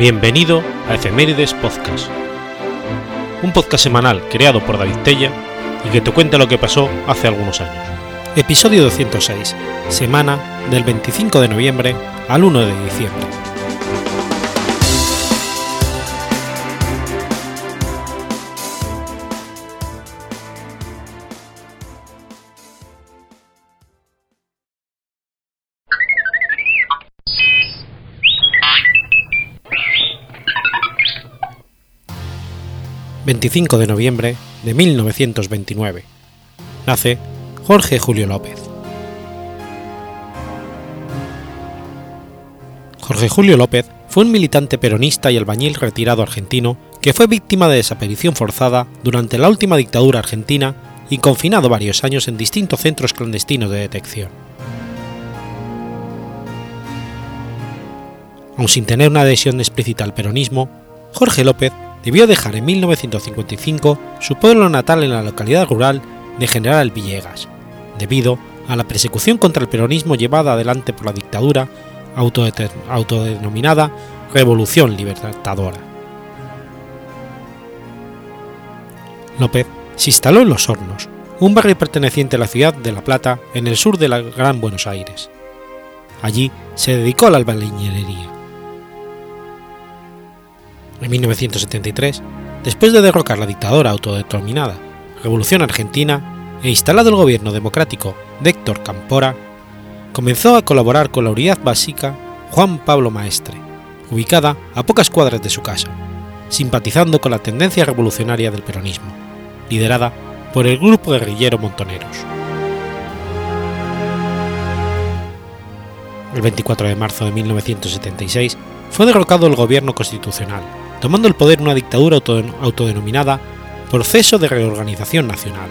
Bienvenido a Efemérides Podcast, un podcast semanal creado por David Tella y que te cuenta lo que pasó hace algunos años. Episodio 206, semana del 25 de noviembre al 1 de diciembre. 25 de noviembre de 1929. Nace Jorge Julio López. Jorge Julio López fue un militante peronista y albañil retirado argentino que fue víctima de desaparición forzada durante la última dictadura argentina y confinado varios años en distintos centros clandestinos de detección. Aun sin tener una adhesión explícita al peronismo, Jorge López debió dejar en 1955 su pueblo natal en la localidad rural de General Villegas, debido a la persecución contra el peronismo llevada adelante por la dictadura autodenominada Revolución Libertadora. López se instaló en Los Hornos, un barrio perteneciente a la ciudad de La Plata en el sur de la Gran Buenos Aires. Allí se dedicó a la albañilería en 1973, después de derrocar la dictadura autodeterminada Revolución Argentina e instalado el gobierno democrático de Héctor Campora, comenzó a colaborar con la unidad básica Juan Pablo Maestre, ubicada a pocas cuadras de su casa, simpatizando con la tendencia revolucionaria del peronismo, liderada por el grupo guerrillero Montoneros. El 24 de marzo de 1976 fue derrocado el gobierno constitucional tomando el poder una dictadura autodenominada Proceso de Reorganización Nacional.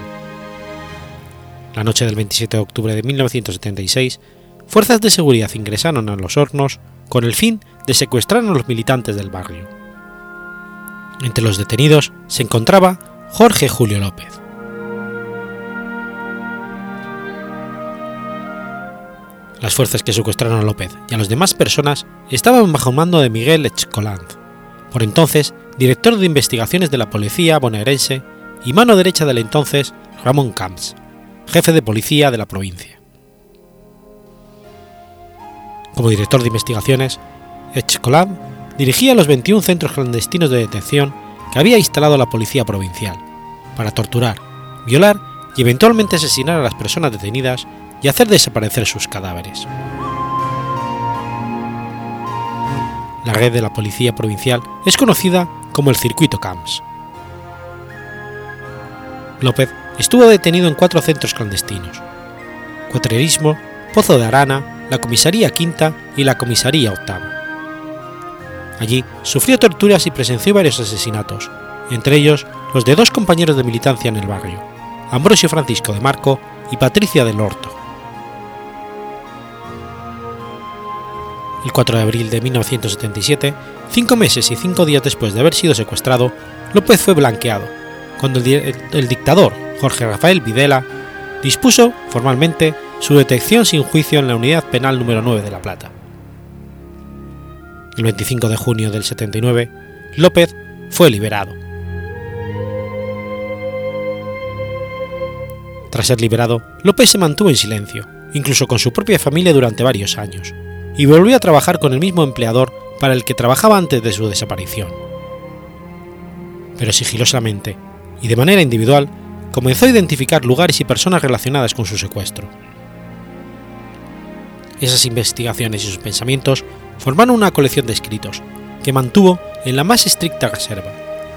La noche del 27 de octubre de 1976, fuerzas de seguridad ingresaron a los hornos con el fin de secuestrar a los militantes del barrio. Entre los detenidos se encontraba Jorge Julio López. Las fuerzas que secuestraron a López y a las demás personas estaban bajo mando de Miguel Echcolanz, por entonces director de investigaciones de la policía bonaerense y mano derecha del entonces Ramón Camps, jefe de policía de la provincia. Como director de investigaciones, Echkolab dirigía los 21 centros clandestinos de detención que había instalado la policía provincial, para torturar, violar y eventualmente asesinar a las personas detenidas y hacer desaparecer sus cadáveres. La red de la Policía Provincial es conocida como el Circuito Camps. López estuvo detenido en cuatro centros clandestinos: Cuatrerismo, Pozo de Arana, la Comisaría Quinta y la Comisaría Octava. Allí sufrió torturas y presenció varios asesinatos, entre ellos los de dos compañeros de militancia en el barrio, Ambrosio Francisco de Marco y Patricia del Horto. El 4 de abril de 1977, cinco meses y cinco días después de haber sido secuestrado, López fue blanqueado, cuando el, dictador Jorge Rafael Videla dispuso formalmente su detección sin juicio en la Unidad Penal número 9 de La Plata. El 25 de junio del 79, López fue liberado. Tras ser liberado, López se mantuvo en silencio, incluso con su propia familia durante varios años, y volvió a trabajar con el mismo empleador para el que trabajaba antes de su desaparición. Pero sigilosamente, y de manera individual, comenzó a identificar lugares y personas relacionadas con su secuestro. Esas investigaciones y sus pensamientos formaron una colección de escritos, que mantuvo en la más estricta reserva,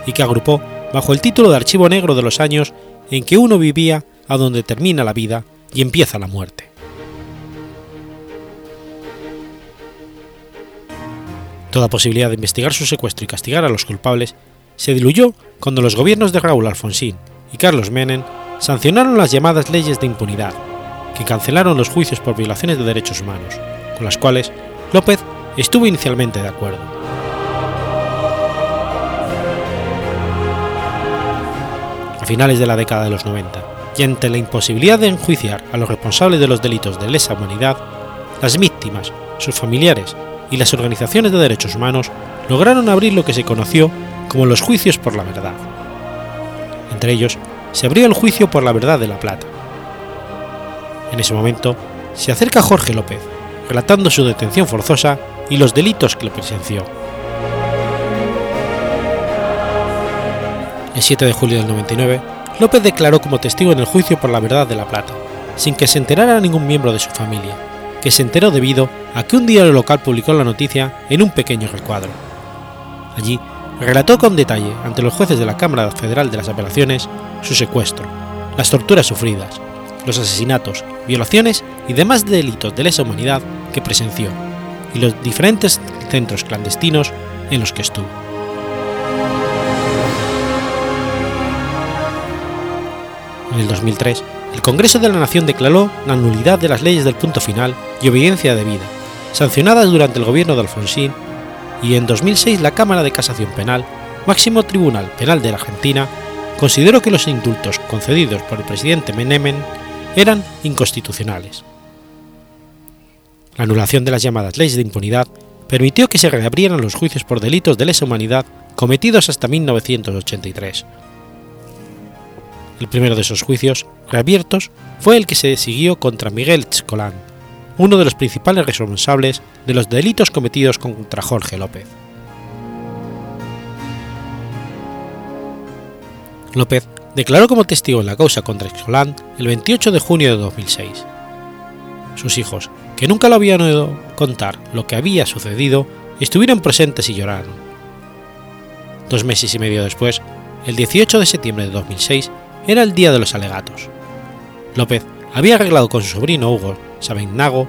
y que agrupó bajo el título de Archivo Negro de los años en que uno vivía a donde termina la vida y empieza la muerte. Toda posibilidad de investigar su secuestro y castigar a los culpables se diluyó cuando los gobiernos de Raúl Alfonsín y Carlos Menem sancionaron las llamadas leyes de impunidad, que cancelaron los juicios por violaciones de derechos humanos, con las cuales López estuvo inicialmente de acuerdo. A finales de la década de los 90, y ante la imposibilidad de enjuiciar a los responsables de los delitos de lesa humanidad, las víctimas, sus familiares y las organizaciones de derechos humanos lograron abrir lo que se conoció como los juicios por la verdad. Entre ellos, se abrió el juicio por la verdad de La Plata. En ese momento, se acerca Jorge López, relatando su detención forzosa y los delitos que le presenció. El 7 de julio del 99, López declaró como testigo en el juicio por la verdad de La Plata, sin que se enterara ningún miembro de su familia, que se enteró debido a que un diario local publicó la noticia en un pequeño recuadro. Allí relató con detalle ante los jueces de la Cámara Federal de las Apelaciones su secuestro, las torturas sufridas, los asesinatos, violaciones y demás delitos de lesa humanidad que presenció, y los diferentes centros clandestinos en los que estuvo. En el 2003, el Congreso de la Nación declaró la nulidad de las leyes del punto final y obediencia debida, sancionadas durante el gobierno de Alfonsín, y en 2006 la Cámara de Casación Penal, máximo tribunal penal de la Argentina, consideró que los indultos concedidos por el presidente Menemen eran inconstitucionales. La anulación de las llamadas leyes de impunidad permitió que se reabrieran los juicios por delitos de lesa humanidad cometidos hasta 1983. El primero de esos juicios, reabiertos, fue el que se siguió contra Miguel Tzcolán, uno de los principales responsables de los delitos cometidos contra Jorge López. López declaró como testigo en la causa contra Tzcolán el 28 de junio de 2006. Sus hijos, que nunca lo habían oído contar lo que había sucedido, estuvieron presentes y lloraron. Dos meses y medio después, el 18 de septiembre de 2006, era el día de los alegatos. López había arreglado con su sobrino Hugo Sabinago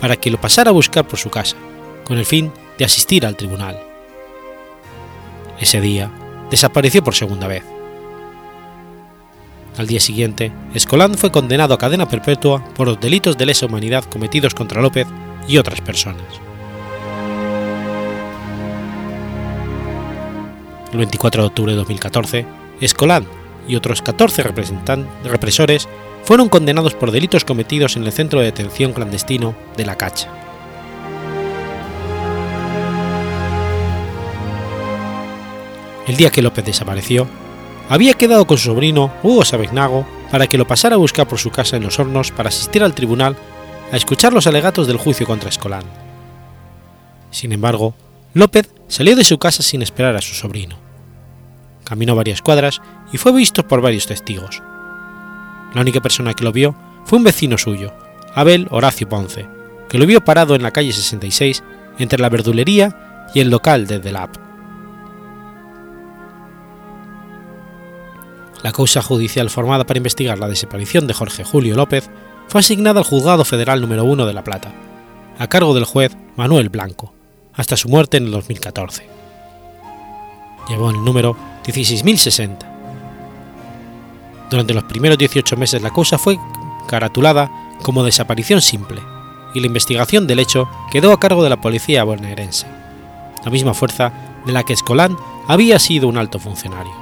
para que lo pasara a buscar por su casa, con el fin de asistir al tribunal. Ese día, desapareció por segunda vez. Al día siguiente, Escolán fue condenado a cadena perpetua por los delitos de lesa humanidad cometidos contra López y otras personas. El 24 de octubre de 2014, Escolán y otros 14 represores fueron condenados por delitos cometidos en el centro de detención clandestino de La Cacha. El día que López desapareció, había quedado con su sobrino Hugo Sabignago para que lo pasara a buscar por su casa en los hornos para asistir al tribunal a escuchar los alegatos del juicio contra Escolán. Sin embargo, López salió de su casa sin esperar a su sobrino. Caminó varias cuadras y fue visto por varios testigos. La única persona que lo vio fue un vecino suyo, Abel Horacio Ponce, que lo vio parado en la calle 66 entre la verdulería y el local de Delap. La causa judicial formada para investigar la desaparición de Jorge Julio López fue asignada al Juzgado Federal número 1 de La Plata, a cargo del juez Manuel Blanco, hasta su muerte en el 2014. Llevó el número 16.060. Durante los primeros 18 meses la causa fue caratulada como desaparición simple y la investigación del hecho quedó a cargo de la policía bonaerense, la misma fuerza de la que Escolán había sido un alto funcionario.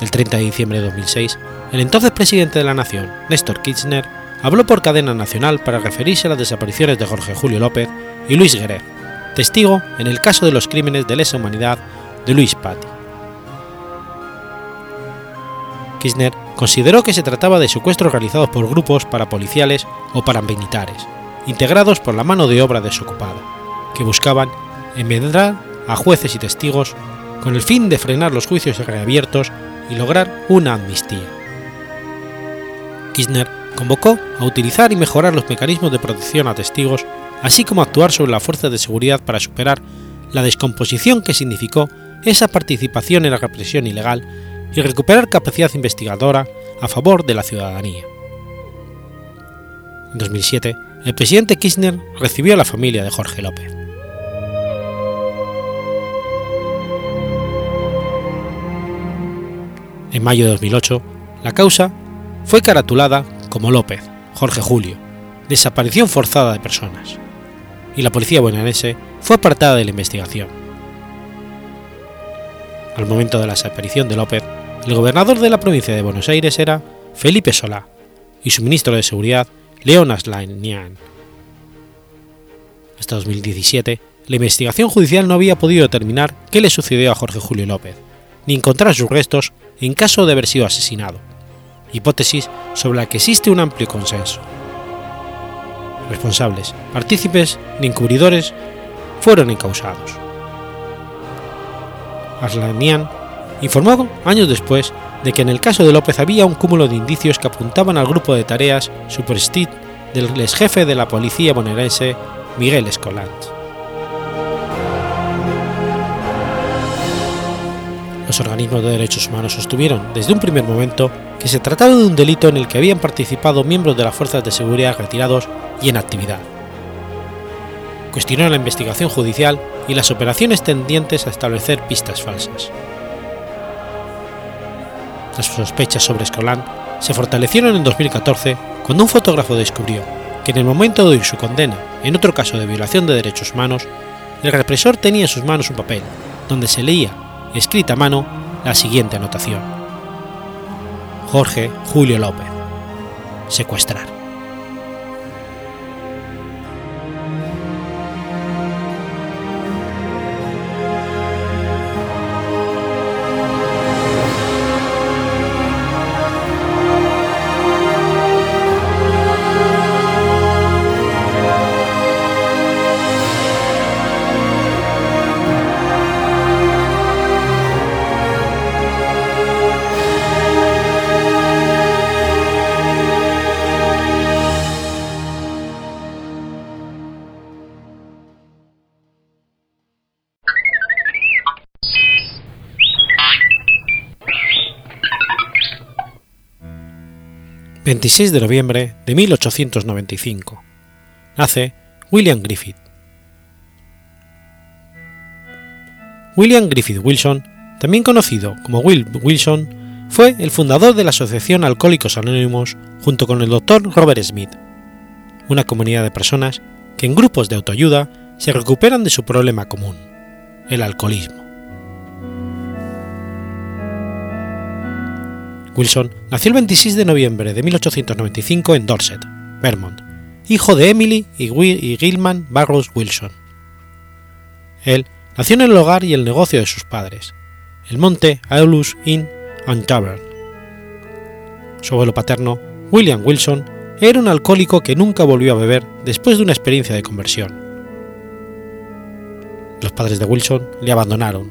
El 30 de diciembre de 2006, el entonces presidente de la Nación, Néstor Kirchner, habló por cadena nacional para referirse a las desapariciones de Jorge Julio López y Luis Guerrero, testigo en el caso de los crímenes de lesa humanidad de Luis Patti. Kirchner consideró que se trataba de secuestros realizados por grupos parapoliciales o paramilitares, integrados por la mano de obra desocupada, que buscaban enmendrar a jueces y testigos con el fin de frenar los juicios reabiertos y lograr una amnistía. Kirchner convocó a utilizar y mejorar los mecanismos de protección a testigos, así como actuar sobre la fuerza de seguridad para superar la descomposición que significó esa participación en la represión ilegal y recuperar capacidad investigadora a favor de la ciudadanía. En 2007, el presidente Kirchner recibió a la familia de Jorge López. En mayo de 2008, la causa fue caratulada como López, Jorge Julio, desaparición forzada de personas, y la policía bonaerense fue apartada de la investigación. Al momento de la desaparición de López, el gobernador de la provincia de Buenos Aires era Felipe Solá y su ministro de Seguridad, León Aslainian. Hasta 2017, la investigación judicial no había podido determinar qué le sucedió a Jorge Julio López, ni encontrar sus restos en caso de haber sido asesinado, hipótesis sobre la que existe un amplio consenso. Responsables, partícipes ni encubridores fueron encausados. Arlanian informó años después de que en el caso de López había un cúmulo de indicios que apuntaban al grupo de tareas Superstit del ex jefe de la policía bonaerense Miguel Escolant. Los organismos de derechos humanos sostuvieron desde un primer momento que se trataba de un delito en el que habían participado miembros de las fuerzas de seguridad retirados y en actividad. Cuestionó la investigación judicial y las operaciones tendientes a establecer pistas falsas. Las sospechas sobre Escolan se fortalecieron en 2014 cuando un fotógrafo descubrió que en el momento de oír su condena en otro caso de violación de derechos humanos, el represor tenía en sus manos un papel donde se leía, escrita a mano, la siguiente anotación. Jorge Julio López. Secuestrar. 26 de noviembre de 1895. Nace William Griffith. William Griffith Wilson, también conocido como Will Wilson, fue el fundador de la Asociación Alcohólicos Anónimos junto con el Dr. Robert Smith, una comunidad de personas que en grupos de autoayuda se recuperan de su problema común, el alcoholismo. Wilson nació el 26 de noviembre de 1895 en Dorset, Vermont, hijo de Emily y Gilman Barrows Wilson. Él nació en el hogar y el negocio de sus padres, el monte Aulus Inn and Tavern. Su abuelo paterno, William Wilson, era un alcohólico que nunca volvió a beber después de una experiencia de conversión. Los padres de Wilson le abandonaron.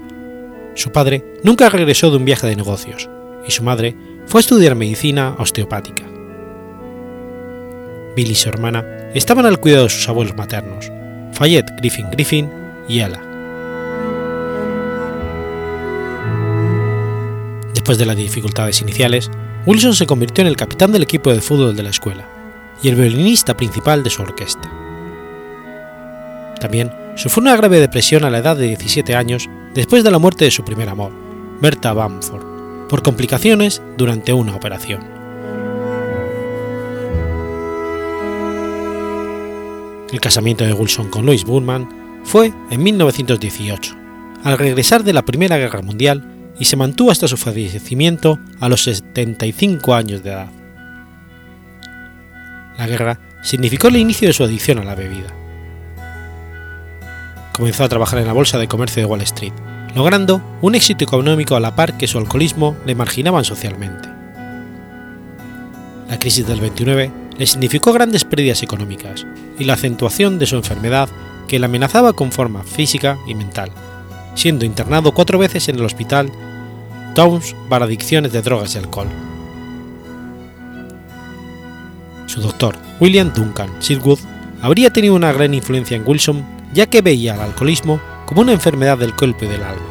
Su padre nunca regresó de un viaje de negocios y su madre fue a estudiar medicina osteopática. Bill y su hermana estaban al cuidado de sus abuelos maternos, Fayette Griffin Griffin y Ella. Después de las dificultades iniciales, Wilson se convirtió en el capitán del equipo de fútbol de la escuela y el violinista principal de su orquesta. También sufrió una grave depresión a la edad de 17 años después de la muerte de su primer amor, Berta Bamford por complicaciones durante una operación. El casamiento de Wilson con Louise Burman fue en 1918, al regresar de la Primera Guerra Mundial y se mantuvo hasta su fallecimiento a los 75 años de edad. La guerra significó el inicio de su adicción a la bebida. Comenzó a trabajar en la Bolsa de Comercio de Wall Street, logrando un éxito económico a la par que su alcoholismo le marginaban socialmente. La crisis del 29 le significó grandes pérdidas económicas y la acentuación de su enfermedad que le amenazaba con forma física y mental, siendo internado cuatro veces en el hospital Towns para adicciones de drogas y alcohol. Su doctor, William Duncan Silwood, habría tenido una gran influencia en Wilson ya que veía al alcoholismo como una enfermedad del cuerpo y del alma,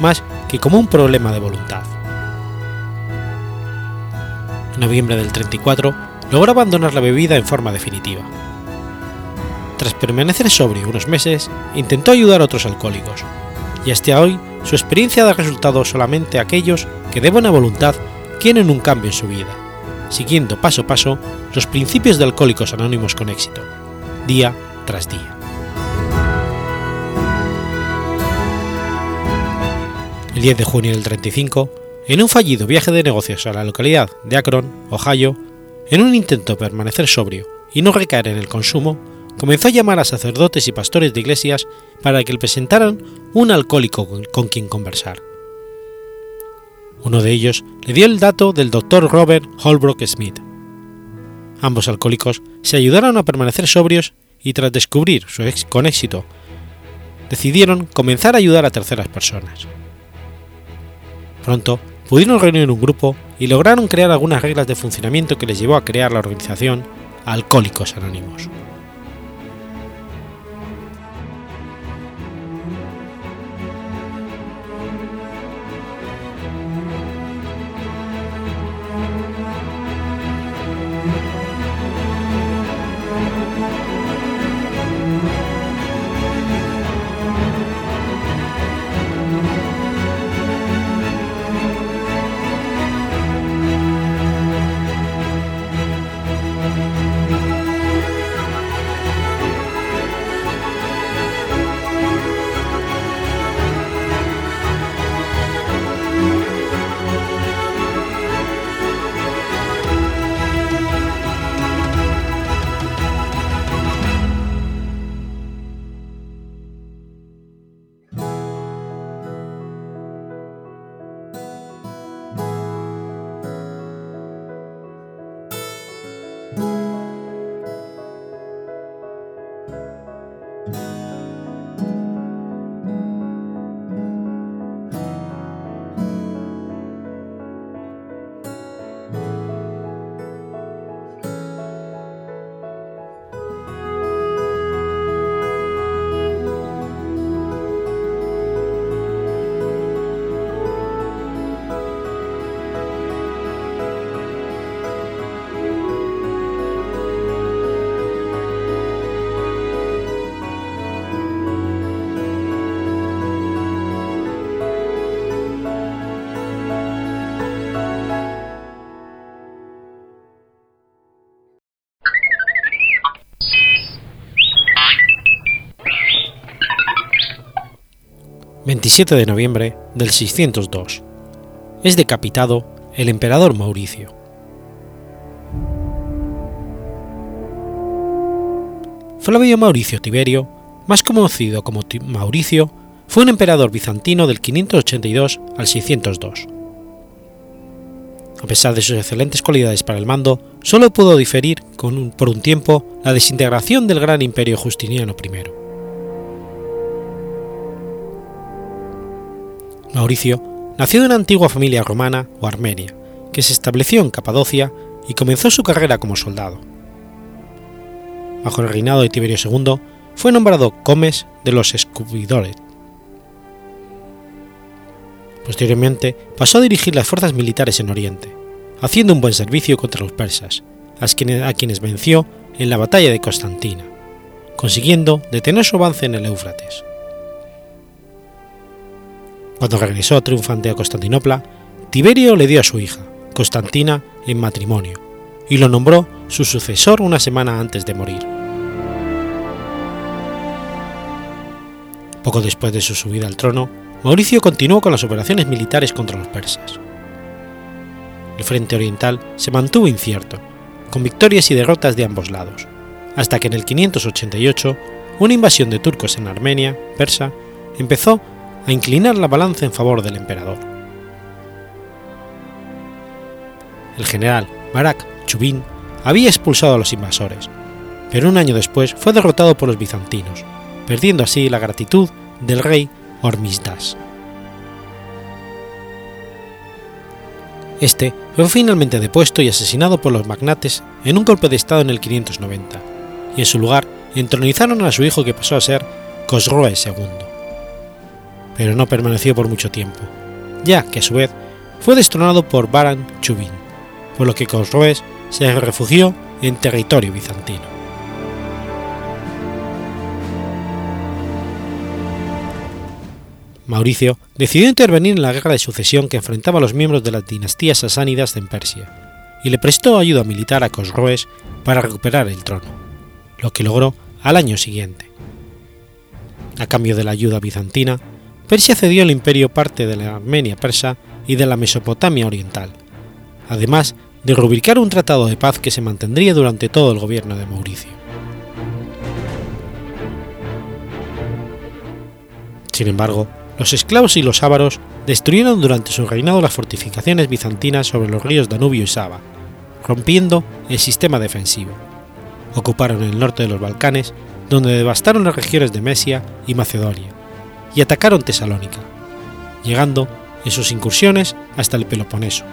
más que como un problema de voluntad. En noviembre del 34 logró abandonar la bebida en forma definitiva. Tras permanecer sobrio unos meses, intentó ayudar a otros alcohólicos, y hasta hoy su experiencia da resultado solamente a aquellos que de buena voluntad quieren un cambio en su vida, siguiendo paso a paso los principios de Alcohólicos Anónimos con éxito, día tras día. El 10 de junio del 35, en un fallido viaje de negocios a la localidad de Akron, Ohio, en un intento de permanecer sobrio y no recaer en el consumo, comenzó a llamar a sacerdotes y pastores de iglesias para que le presentaran un alcohólico con quien conversar. Uno de ellos le dio el dato del Dr. Robert Holbrook Smith. Ambos alcohólicos se ayudaron a permanecer sobrios y tras descubrir su con éxito, decidieron comenzar a ayudar a terceras personas. Pronto pudieron reunir un grupo y lograron crear algunas reglas de funcionamiento que les llevó a crear la organización Alcohólicos Anónimos. 27 de noviembre del 602. Es decapitado el emperador Mauricio. Flavio Mauricio Tiberio, más conocido como Mauricio, fue un emperador bizantino del 582 al 602. A pesar de sus excelentes cualidades para el mando, solo pudo diferir por un tiempo la desintegración del gran imperio Justiniano I. Mauricio nació de una antigua familia romana o armenia, que se estableció en Capadocia y comenzó su carrera como soldado. Bajo el reinado de Tiberio II, fue nombrado comes de los Escubidores. Posteriormente pasó a dirigir las fuerzas militares en Oriente, haciendo un buen servicio contra los persas, a quienes venció en la batalla de Constantina, consiguiendo detener su avance en el Éufrates. Cuando regresó triunfante a Constantinopla, Tiberio le dio a su hija, Constantina, en matrimonio, y lo nombró su sucesor una semana antes de morir. Poco después de su subida al trono, Mauricio continuó con las operaciones militares contra los persas. El frente oriental se mantuvo incierto, con victorias y derrotas de ambos lados, hasta que en el 588 una invasión de turcos en Armenia, persa, empezó a inclinar la balanza en favor del emperador. El general Marak Chubin había expulsado a los invasores, pero un año después fue derrotado por los bizantinos, perdiendo así la gratitud del rey Hormisdas. Este fue finalmente depuesto y asesinado por los magnates en un golpe de estado en el 590, y en su lugar entronizaron a su hijo que pasó a ser Cosroe II pero no permaneció por mucho tiempo, ya que a su vez fue destronado por Baran Chubin, por lo que Cosroes se refugió en territorio bizantino. Mauricio decidió intervenir en la guerra de sucesión que enfrentaba a los miembros de las dinastías sasánidas en Persia, y le prestó ayuda militar a Cosroes para recuperar el trono, lo que logró al año siguiente. A cambio de la ayuda bizantina, Persia cedió al imperio parte de la Armenia persa y de la Mesopotamia oriental, además de rubricar un tratado de paz que se mantendría durante todo el gobierno de Mauricio. Sin embargo, los esclavos y los ávaros destruyeron durante su reinado las fortificaciones bizantinas sobre los ríos Danubio y Saba, rompiendo el sistema defensivo. Ocuparon el norte de los Balcanes, donde devastaron las regiones de Mesia y Macedonia, y atacaron Tesalónica, llegando en sus incursiones hasta el Peloponeso.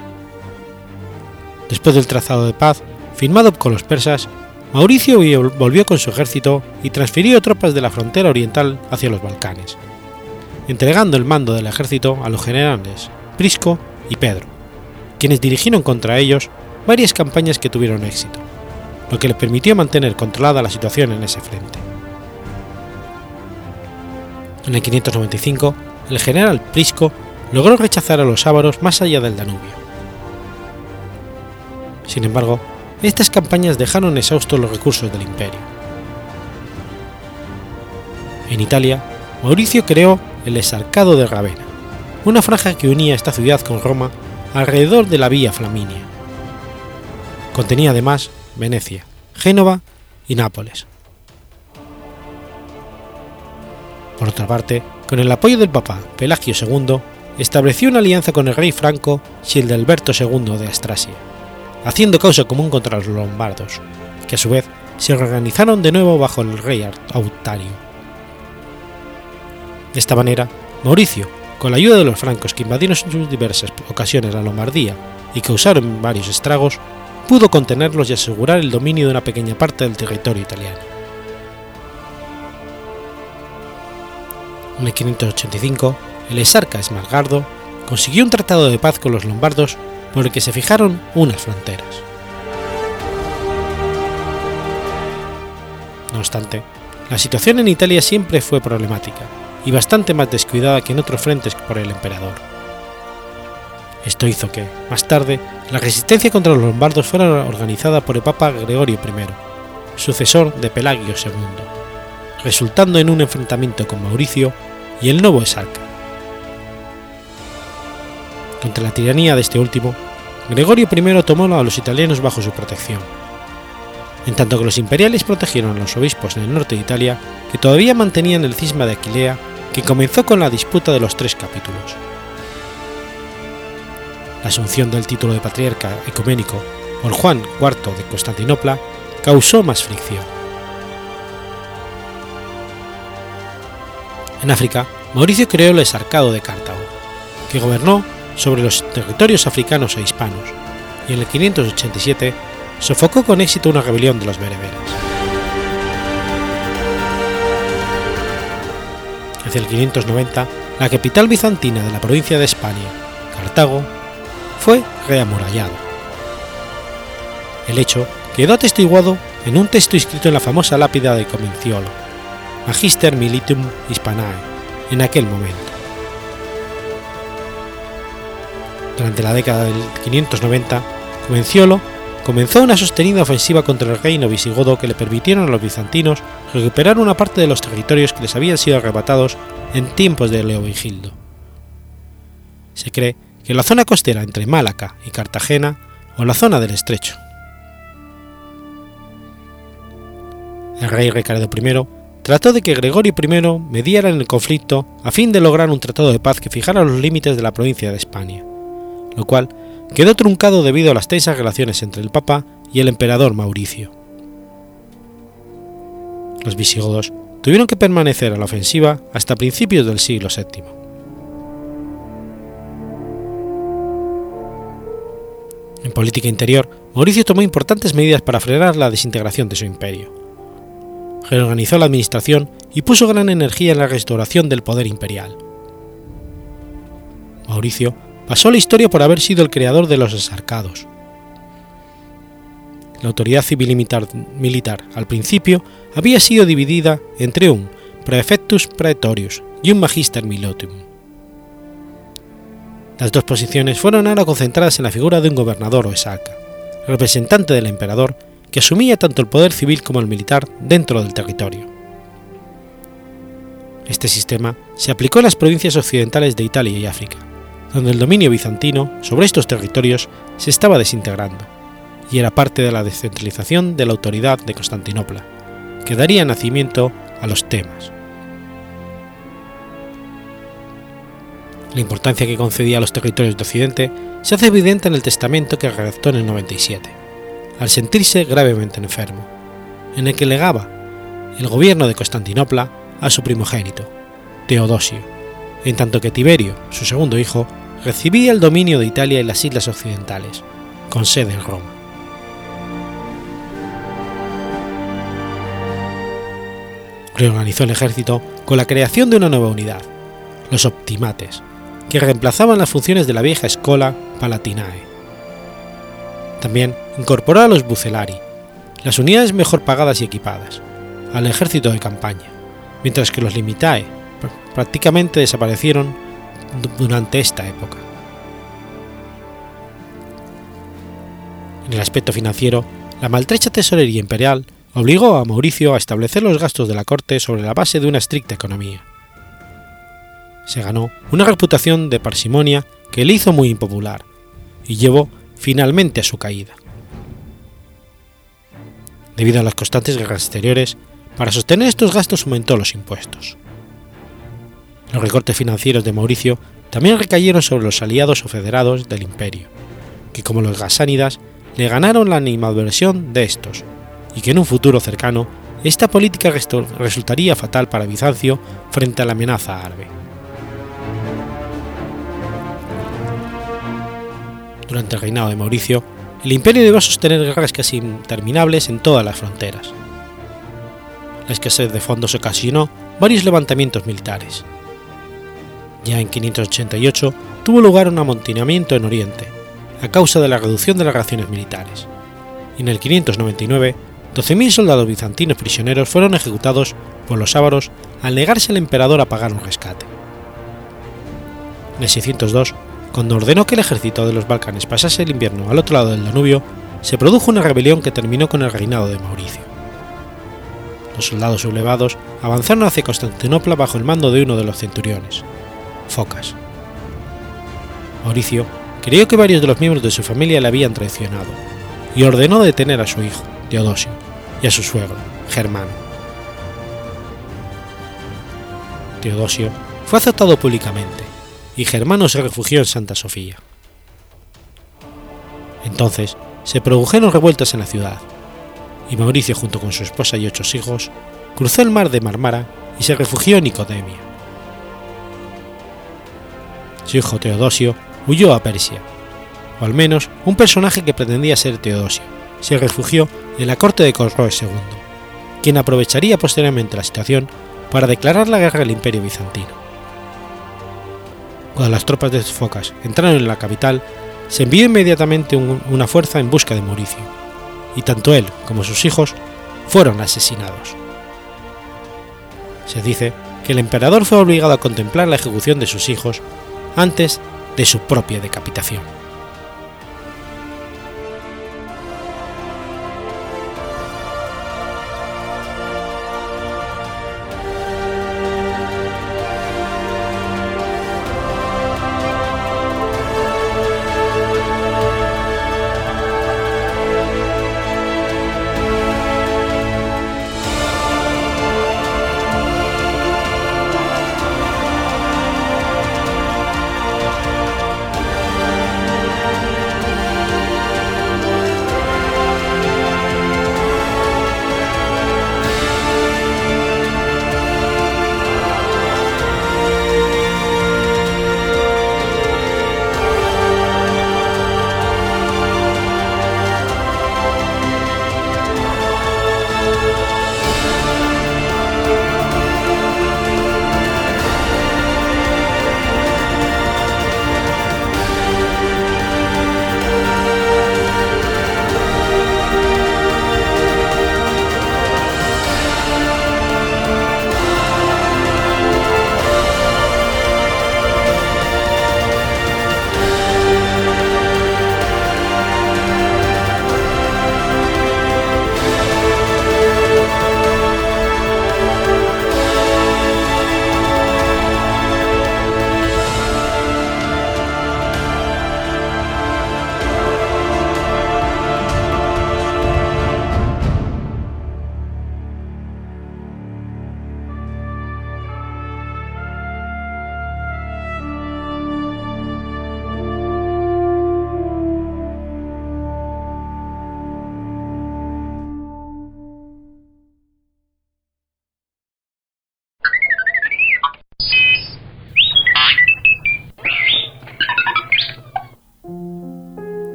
Después del trazado de paz firmado con los persas, Mauricio volvió con su ejército y transfirió tropas de la frontera oriental hacia los Balcanes, entregando el mando del ejército a los generales Prisco y Pedro, quienes dirigieron contra ellos varias campañas que tuvieron éxito, lo que le permitió mantener controlada la situación en ese frente. En el 595, el general Prisco logró rechazar a los ávaros más allá del Danubio. Sin embargo, estas campañas dejaron exhaustos los recursos del imperio. En Italia, Mauricio creó el Esarcado de Ravenna, una franja que unía esta ciudad con Roma alrededor de la Vía Flaminia. Contenía además Venecia, Génova y Nápoles. Por otra parte, con el apoyo del Papa Pelagio II, estableció una alianza con el rey franco Gildelberto II de Astrasia haciendo causa común contra los lombardos, que a su vez se organizaron de nuevo bajo el rey Autario. De esta manera, Mauricio, con la ayuda de los francos que invadieron en sus diversas ocasiones la Lombardía y causaron varios estragos, pudo contenerlos y asegurar el dominio de una pequeña parte del territorio italiano. En el 585, el exarca Esmargardo consiguió un tratado de paz con los lombardos por el que se fijaron unas fronteras. No obstante, la situación en Italia siempre fue problemática y bastante más descuidada que en otros frentes por el emperador. Esto hizo que, más tarde, la resistencia contra los lombardos fuera organizada por el Papa Gregorio I, sucesor de Pelagio II, resultando en un enfrentamiento con Mauricio y el nuevo exarca, contra la tiranía de este último, Gregorio I tomó a los italianos bajo su protección, en tanto que los imperiales protegieron a los obispos en el norte de Italia que todavía mantenían el cisma de Aquilea que comenzó con la disputa de los tres capítulos. La asunción del título de patriarca ecuménico por Juan IV de Constantinopla causó más fricción. En África, Mauricio creó el Esarcado de Cartago, que gobernó sobre los territorios africanos e hispanos, y en el 587 sofocó con éxito una rebelión de los bereberes. Hacia el 590, la capital bizantina de la provincia de España, Cartago, fue reamurallada. El hecho quedó atestiguado en un texto escrito en la famosa lápida de Comenciolo, Magister Militum Hispanae, en aquel momento. Durante la década del 590, Comenciolo comenzó una sostenida ofensiva contra el reino visigodo que le permitieron a los bizantinos recuperar una parte de los territorios que les habían sido arrebatados en tiempos de Leovigildo. Se cree que la zona costera entre Málaca y Cartagena o la zona del estrecho. El rey Ricardo I trató de que Gregorio I mediara en el conflicto a fin de lograr un tratado de paz que fijara los límites de la provincia de España lo cual quedó truncado debido a las tensas relaciones entre el Papa y el emperador Mauricio. Los visigodos tuvieron que permanecer a la ofensiva hasta principios del siglo VII. En política interior, Mauricio tomó importantes medidas para frenar la desintegración de su imperio. Reorganizó la administración y puso gran energía en la restauración del poder imperial. Mauricio pasó la historia por haber sido el creador de los exarcados. La autoridad civil y militar, al principio había sido dividida entre un praefectus praetorius y un magister milotium. Las dos posiciones fueron ahora concentradas en la figura de un gobernador o exarca, representante del emperador que asumía tanto el poder civil como el militar dentro del territorio. Este sistema se aplicó en las provincias occidentales de Italia y África, donde el dominio bizantino sobre estos territorios se estaba desintegrando y era parte de la descentralización de la autoridad de Constantinopla, que daría nacimiento a los temas. La importancia que concedía a los territorios de Occidente se hace evidente en el testamento que redactó en el 97, al sentirse gravemente enfermo, en el que legaba el gobierno de Constantinopla a su primogénito, Teodosio, en tanto que Tiberio, su segundo hijo, recibía el dominio de Italia y las islas occidentales, con sede en Roma. Reorganizó el ejército con la creación de una nueva unidad, los optimates, que reemplazaban las funciones de la vieja escola palatinae. También incorporó a los bucelari, las unidades mejor pagadas y equipadas, al ejército de campaña, mientras que los limitae prácticamente desaparecieron durante esta época. En el aspecto financiero, la maltrecha tesorería imperial obligó a Mauricio a establecer los gastos de la corte sobre la base de una estricta economía. Se ganó una reputación de parsimonia que le hizo muy impopular y llevó finalmente a su caída. Debido a las constantes guerras exteriores, para sostener estos gastos aumentó los impuestos. Los recortes financieros de Mauricio también recayeron sobre los aliados o federados del imperio, que como los gasánidas le ganaron la animadversión de estos, y que en un futuro cercano esta política resultaría fatal para Bizancio frente a la amenaza árabe. Durante el reinado de Mauricio, el imperio debió sostener guerras casi interminables en todas las fronteras. La escasez de fondos ocasionó varios levantamientos militares. Ya en 588 tuvo lugar un amontonamiento en Oriente, a causa de la reducción de las raciones militares, y en el 599 12.000 soldados bizantinos prisioneros fueron ejecutados por los ávaros al negarse al emperador a pagar un rescate. En el 602, cuando ordenó que el ejército de los Balcanes pasase el invierno al otro lado del Danubio, se produjo una rebelión que terminó con el reinado de Mauricio. Los soldados sublevados avanzaron hacia Constantinopla bajo el mando de uno de los centuriones, Focas. Mauricio creyó que varios de los miembros de su familia le habían traicionado y ordenó detener a su hijo, Teodosio, y a su suegro, Germano. Teodosio fue aceptado públicamente y Germano se refugió en Santa Sofía. Entonces se produjeron revueltas en la ciudad, y Mauricio junto con su esposa y ocho hijos cruzó el mar de Marmara y se refugió en Nicodemia. Su hijo Teodosio huyó a Persia, o al menos un personaje que pretendía ser Teodosio, se refugió en la corte de Cosroes II, quien aprovecharía posteriormente la situación para declarar la guerra al imperio bizantino. Cuando las tropas de Focas entraron en la capital, se envió inmediatamente una fuerza en busca de Mauricio, y tanto él como sus hijos fueron asesinados. Se dice que el emperador fue obligado a contemplar la ejecución de sus hijos antes de su propia decapitación.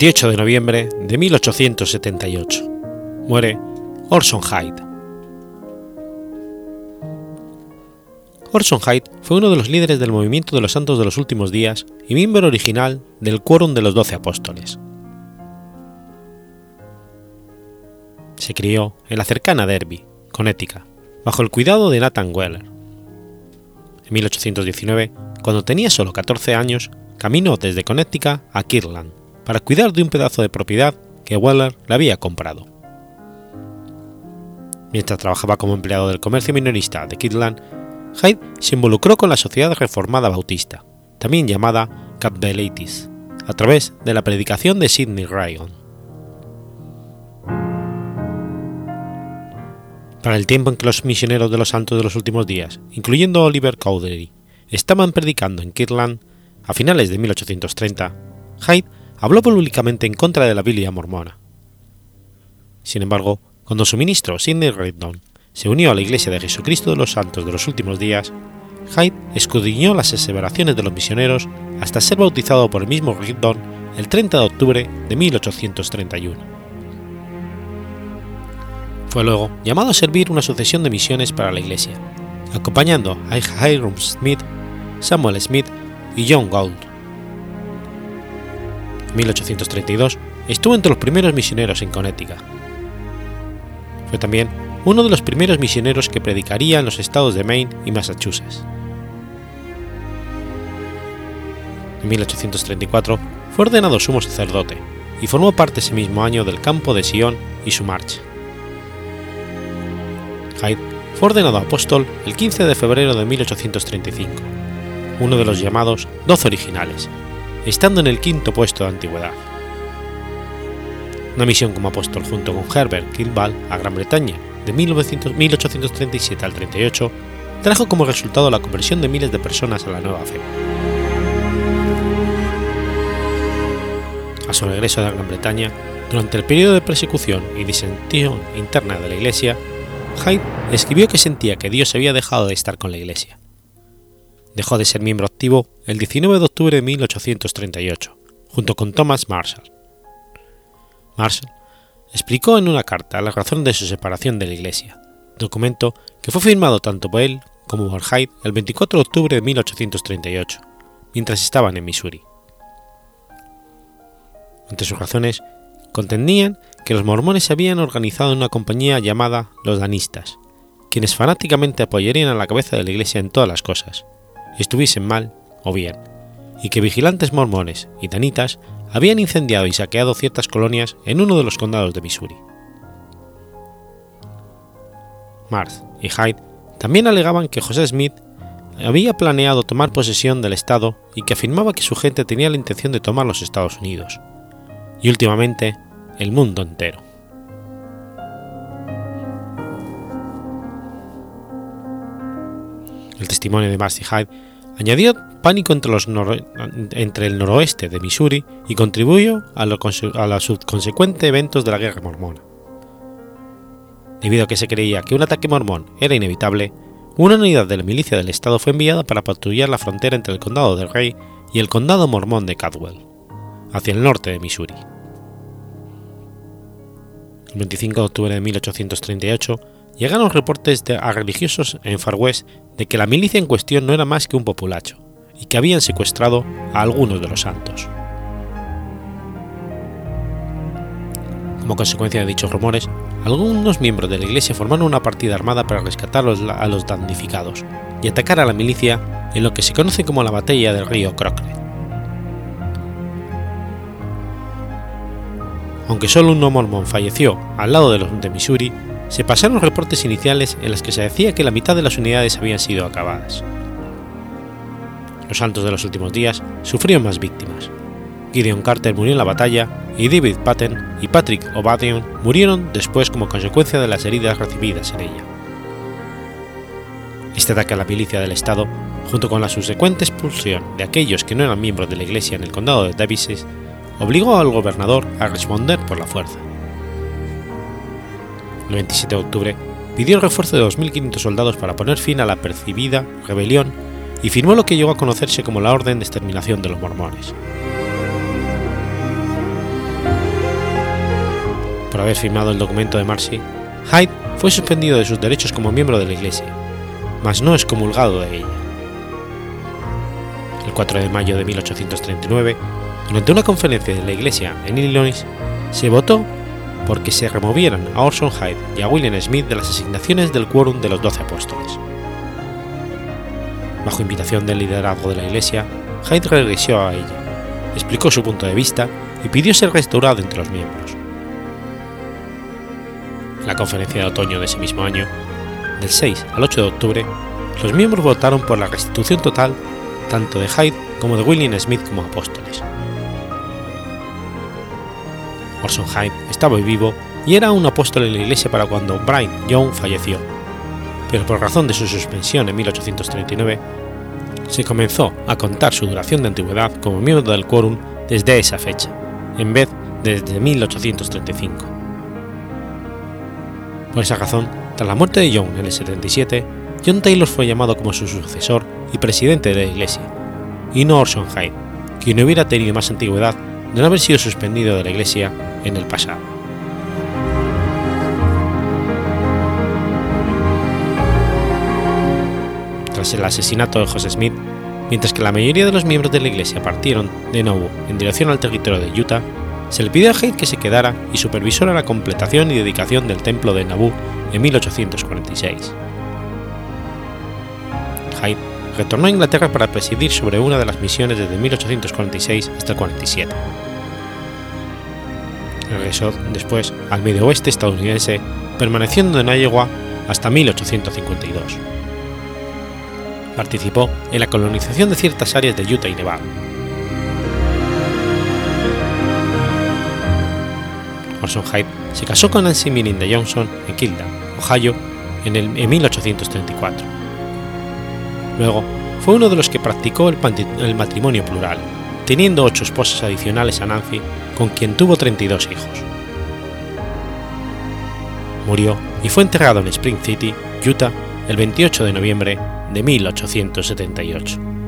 28 de noviembre de 1878. Muere Orson Hyde. Orson Hyde fue uno de los líderes del movimiento de los santos de los últimos días y miembro original del Quórum de los Doce Apóstoles. Se crió en la cercana Derby, Connecticut, bajo el cuidado de Nathan Weller. En 1819, cuando tenía solo 14 años, caminó desde Connecticut a Kirtland para cuidar de un pedazo de propiedad que Weller le había comprado. Mientras trabajaba como empleado del comercio minorista de Kirtland, Hyde se involucró con la Sociedad Reformada Bautista, también llamada Capvelitis, a través de la predicación de Sidney Ryan. Para el tiempo en que los misioneros de los santos de los últimos días, incluyendo Oliver Cowdery, estaban predicando en Kirtland, a finales de 1830, Hyde habló públicamente en contra de la Biblia mormona. Sin embargo, cuando su ministro Sidney Rigdon se unió a la Iglesia de Jesucristo de los Santos de los últimos días, Hyde escudriñó las aseveraciones de los misioneros hasta ser bautizado por el mismo Rigdon el 30 de octubre de 1831. Fue luego llamado a servir una sucesión de misiones para la Iglesia, acompañando a Hiram Smith, Samuel Smith y John Gould. En 1832 estuvo entre los primeros misioneros en Connecticut. Fue también uno de los primeros misioneros que predicaría en los estados de Maine y Massachusetts. En 1834 fue ordenado sumo sacerdote y formó parte ese mismo año del campo de Sion y su marcha. Hyde fue ordenado apóstol el 15 de febrero de 1835, uno de los llamados Doce Originales, estando en el quinto puesto de antigüedad. Una misión como apóstol junto con Herbert Kilball a Gran Bretaña de 1837 al 38 trajo como resultado la conversión de miles de personas a la nueva fe. A su regreso de Gran Bretaña, durante el periodo de persecución y disensión interna de la Iglesia, Hyde escribió que sentía que Dios había dejado de estar con la Iglesia. Dejó de ser miembro activo el 19 de octubre de 1838, junto con Thomas Marshall. Marshall explicó en una carta la razón de su separación de la Iglesia, documento que fue firmado tanto por él como por Hyde el 24 de octubre de 1838, mientras estaban en Missouri. Entre sus razones, contendían que los mormones habían organizado una compañía llamada los Danistas, quienes fanáticamente apoyarían a la cabeza de la Iglesia en todas las cosas, estuviesen mal o bien, y que vigilantes mormones y danitas habían incendiado y saqueado ciertas colonias en uno de los condados de Missouri. Marth y Hyde también alegaban que José Smith había planeado tomar posesión del Estado y que afirmaba que su gente tenía la intención de tomar los Estados Unidos, y últimamente el mundo entero. El testimonio de Marcy Hyde añadió pánico entre, los entre, el noroeste de Missouri y contribuyó a, los subconsecuentes eventos de la guerra mormona. Debido a que se creía que un ataque mormón era inevitable, una unidad de la milicia del estado fue enviada para patrullar la frontera entre el condado del Rey y el condado mormón de Caldwell, hacia el norte de Missouri. El 25 de octubre de 1838 llegaron reportes de, a religiosos en Far West de que la milicia en cuestión no era más que un populacho y que habían secuestrado a algunos de los santos. Como consecuencia de dichos rumores, algunos miembros de la iglesia formaron una partida armada para rescatar a los damnificados y atacar a la milicia en lo que se conoce como la batalla del río Crockett. Aunque solo un no mormón falleció al lado de los de Missouri, se pasaron reportes iniciales en los que se decía que la mitad de las unidades habían sido acabadas. Los santos de los últimos días sufrieron más víctimas. Gideon Carter murió en la batalla y David Patton y Patrick O'Badion murieron después como consecuencia de las heridas recibidas en ella. Este ataque a la milicia del Estado, junto con la subsecuente expulsión de aquellos que no eran miembros de la Iglesia en el condado de Davises, obligó al gobernador a responder por la fuerza el 27 de octubre, pidió el refuerzo de 2.500 soldados para poner fin a la percibida rebelión y firmó lo que llegó a conocerse como la Orden de Exterminación de los Mormones. Por haber firmado el documento de Marcy, Hyde fue suspendido de sus derechos como miembro de la Iglesia, mas no excomulgado de ella. El 4 de mayo de 1839, durante una conferencia de la Iglesia en Illinois, se votó porque se removieran a Orson Hyde y a William Smith de las asignaciones del quórum de los doce apóstoles. Bajo invitación del liderazgo de la Iglesia, Hyde regresó a ella, explicó su punto de vista y pidió ser restaurado entre los miembros. En la conferencia de otoño de ese mismo año, del 6 al 8 de octubre, los miembros votaron por la restitución total tanto de Hyde como de William Smith como apóstoles. Orson Hyde estaba vivo y era un apóstol en la iglesia para cuando Brian Young falleció, pero por razón de su suspensión en 1839, se comenzó a contar su duración de antigüedad como miembro del quórum desde esa fecha, en vez de desde 1835. Por esa razón, tras la muerte de Young en el 77, John Taylor fue llamado como su sucesor y presidente de la iglesia, y no Orson Hyde, quien hubiera tenido más antigüedad de no haber sido suspendido de la iglesia en el pasado. Tras el asesinato de José Smith, mientras que la mayoría de los miembros de la iglesia partieron de nuevo en dirección al territorio de Utah, se le pidió a Hyde que se quedara y supervisara la completación y dedicación del templo de Nauvoo en 1846. Hyde retornó a Inglaterra para presidir sobre una de las misiones desde 1846 hasta el 47. Regresó después al medio oeste estadounidense, permaneciendo en Iowa hasta 1852. Participó en la colonización de ciertas áreas de Utah y Nevada. Orson Hyde se casó con Nancy Mirinda Johnson en Kilda, Ohio, en, el, en 1834. Luego, fue uno de los que practicó el matrimonio plural, teniendo ocho esposas adicionales a Nancy, con quien tuvo 32 hijos. Murió y fue enterrado en Spring City, Utah, el 28 de noviembre de 1878.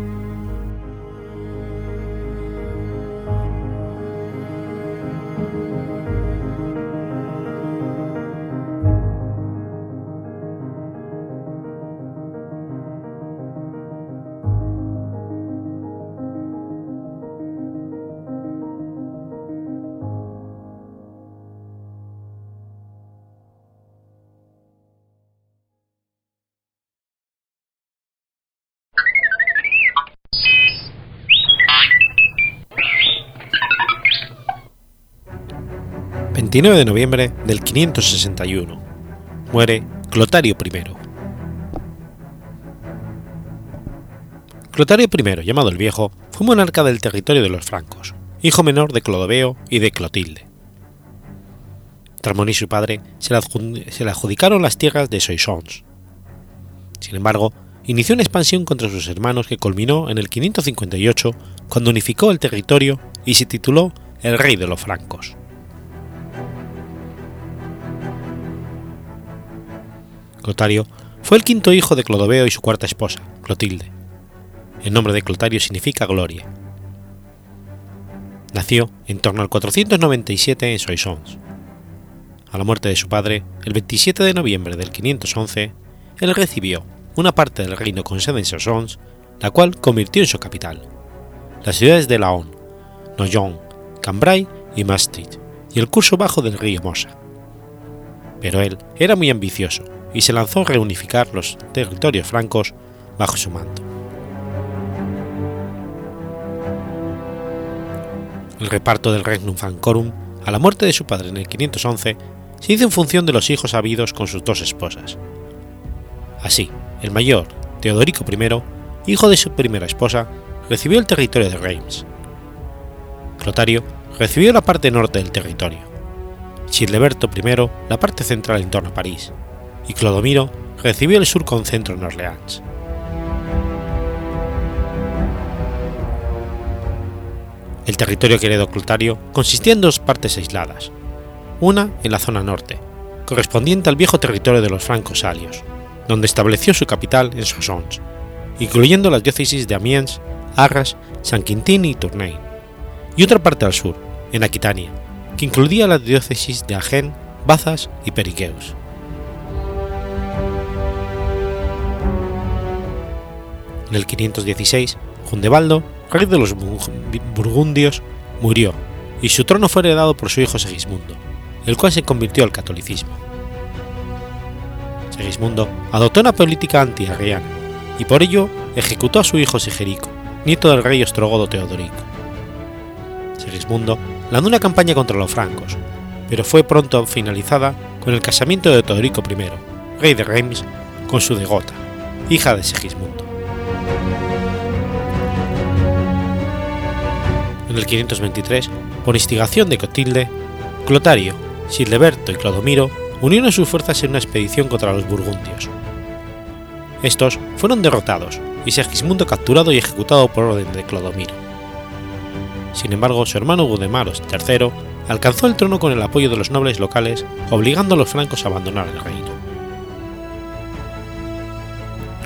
29 de noviembre del 561. Muere Clotario I. Clotario I, llamado el Viejo, fue monarca del territorio de los francos, hijo menor de Clodoveo y de Clotilde. Tras morir su padre, se le, adjudicaron las tierras de Soissons. Sin embargo, inició una expansión contra sus hermanos que culminó en el 558 cuando unificó el territorio y se tituló el Rey de los Francos. Clotario fue el quinto hijo de Clodoveo y su cuarta esposa, Clotilde. El nombre de Clotario significa gloria. Nació en torno al 497 en Soissons. A la muerte de su padre, el 27 de noviembre del 511, él recibió una parte del reino con sede en Soissons, la cual convirtió en su capital, las ciudades de Laon, Noyon, Cambrai y Maastricht, y el curso bajo del río Mosa. Pero él era muy ambicioso y se lanzó a reunificar los territorios francos bajo su manto. El reparto del Regnum Francorum, a la muerte de su padre en el 511, se hizo en función de los hijos habidos con sus dos esposas. Así, el mayor, Teodorico I, hijo de su primera esposa, recibió el territorio de Reims. Clotario recibió la parte norte del territorio. Childeberto I la parte central en torno a París, y Clodomiro recibió el sur con centro en Orleans. El territorio que heredó Clotario consistía en dos partes aisladas, una en la zona norte, correspondiente al viejo territorio de los francos salios, donde estableció su capital en Soissons, incluyendo las diócesis de Amiens, Arras, San Quintín y Tournai, y otra parte al sur, en Aquitania, que incluía las diócesis de Agen Bazas y Periqueus. En el 516, Jundebaldo, rey de los burgundios, murió y su trono fue heredado por su hijo Segismundo, el cual se convirtió al catolicismo. Segismundo adoptó una política anti-arriana y por ello ejecutó a su hijo Sigerico, nieto del rey ostrogodo Teodorico. Segismundo lanzó una campaña contra los francos, pero fue pronto finalizada con el casamiento de Teodorico I, rey de Reims, con su degota, hija de Segismundo. En el 523, por instigación de Cotilde, Clotario, Sildeberto y Clodomiro unieron sus fuerzas en una expedición contra los burgundios. Estos fueron derrotados y Segismundo capturado y ejecutado por orden de Clodomiro. Sin embargo, su hermano Gudemaros III alcanzó el trono con el apoyo de los nobles locales, obligando a los francos a abandonar el reino.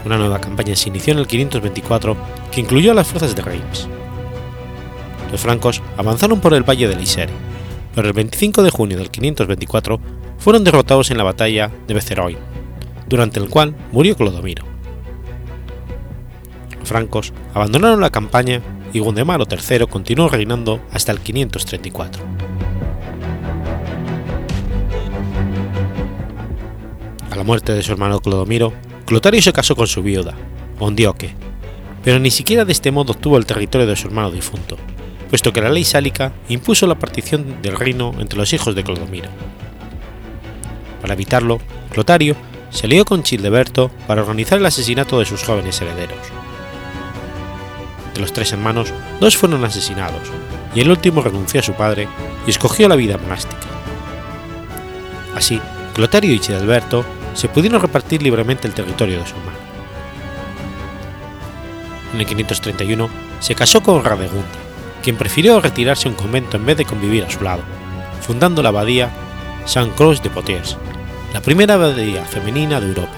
Una nueva campaña se inició en el 524 que incluyó a las fuerzas de Reims. Los francos avanzaron por el valle del Isère, pero el 25 de junio del 524 fueron derrotados en la batalla de Beceroy, durante el cual murió Clodomiro. Los francos abandonaron la campaña y Gundemaro III continuó reinando hasta el 534. A la muerte de su hermano Clodomiro, Clotario se casó con su viuda, Ondioque, pero ni siquiera de este modo obtuvo el territorio de su hermano difunto, puesto que la ley sálica impuso la partición del reino entre los hijos de Clodomiro. Para evitarlo, Clotario se alió con Childeberto para organizar el asesinato de sus jóvenes herederos. De los tres hermanos, dos fueron asesinados, y el último renunció a su padre y escogió la vida monástica. Así, Clotario y Childeberto se pudieron repartir libremente el territorio de su hermano. En el 531 se casó con Radegunda, quien prefirió retirarse a un convento en vez de convivir a su lado, fundando la abadía Saint-Croix de Potiers, la primera abadía femenina de Europa.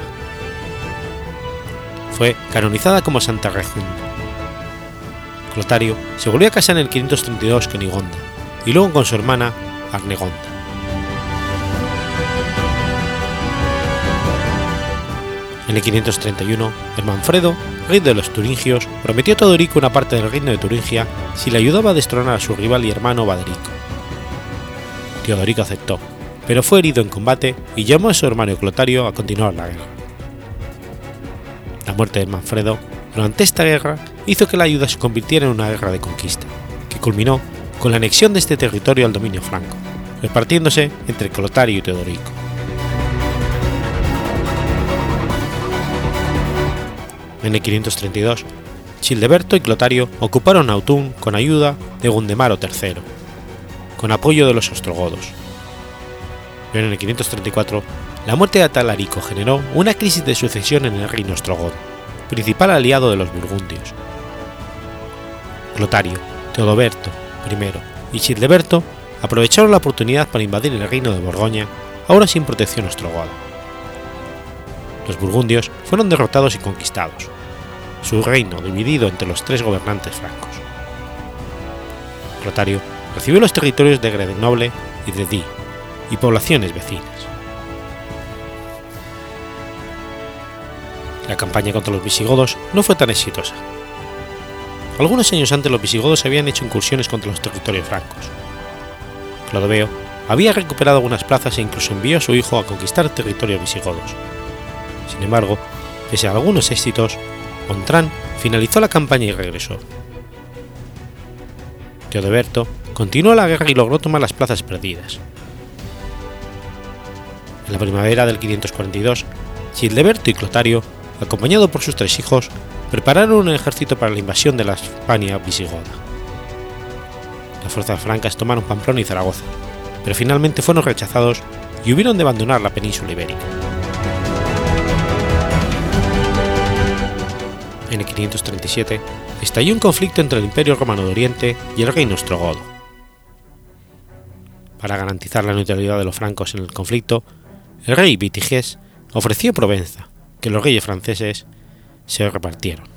Fue canonizada como Santa Regunda. Clotario se volvió a casar en el 532 con Igonda y luego con su hermana Arnegonda. En el 531, el Manfredo, rey de los turingios, prometió a Teodorico una parte del reino de Turingia si le ayudaba a destronar a su rival y hermano Baderico. Teodorico aceptó, pero fue herido en combate y llamó a su hermano Clotario a continuar la guerra. La muerte de Manfredo durante esta guerra hizo que la ayuda se convirtiera en una guerra de conquista, que culminó con la anexión de este territorio al dominio franco, repartiéndose entre Clotario y Teodorico. En el 532, Childeberto y Clotario ocuparon Autun con ayuda de Gundemaro III, con apoyo de los ostrogodos. Pero en el 534, la muerte de Atalarico generó una crisis de sucesión en el reino ostrogodo, principal aliado de los burgundios. Clotario, Teodoberto I y Childeberto aprovecharon la oportunidad para invadir el reino de Borgoña, ahora sin protección ostrogoda. Los burgundios fueron derrotados y conquistados, su reino dividido entre los tres gobernantes francos. Clotario recibió los territorios de Grenoble y de Die y poblaciones vecinas. La campaña contra los visigodos no fue tan exitosa. Algunos años antes los visigodos habían hecho incursiones contra los territorios francos. Clodoveo había recuperado algunas plazas e incluso envió a su hijo a conquistar territorios visigodos. Sin embargo, pese a algunos éxitos, Ontrán finalizó la campaña y regresó. Teodeberto continuó la guerra y logró tomar las plazas perdidas. En la primavera del 542, Childeberto y Clotario, acompañados por sus tres hijos, prepararon un ejército para la invasión de la España visigoda. Las fuerzas francas tomaron Pamplona y Zaragoza, pero finalmente fueron rechazados y hubieron de abandonar la península ibérica. En el 537 estalló un conflicto entre el Imperio Romano de Oriente y el Reino Ostrogodo. Para garantizar la neutralidad de los francos en el conflicto, el rey Vitigés ofreció Provenza, que los reyes franceses se repartieron.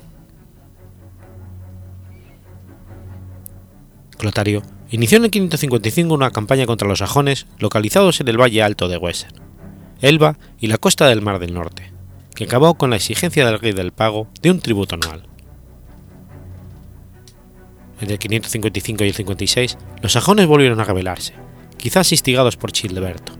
Clotario inició en el 555 una campaña contra los sajones localizados en el valle alto de Weser, Elba y la costa del Mar del Norte, que acabó con la exigencia del rey del pago de un tributo anual. Entre el 555 y el 56, los sajones volvieron a rebelarse, quizás instigados por Childeberto.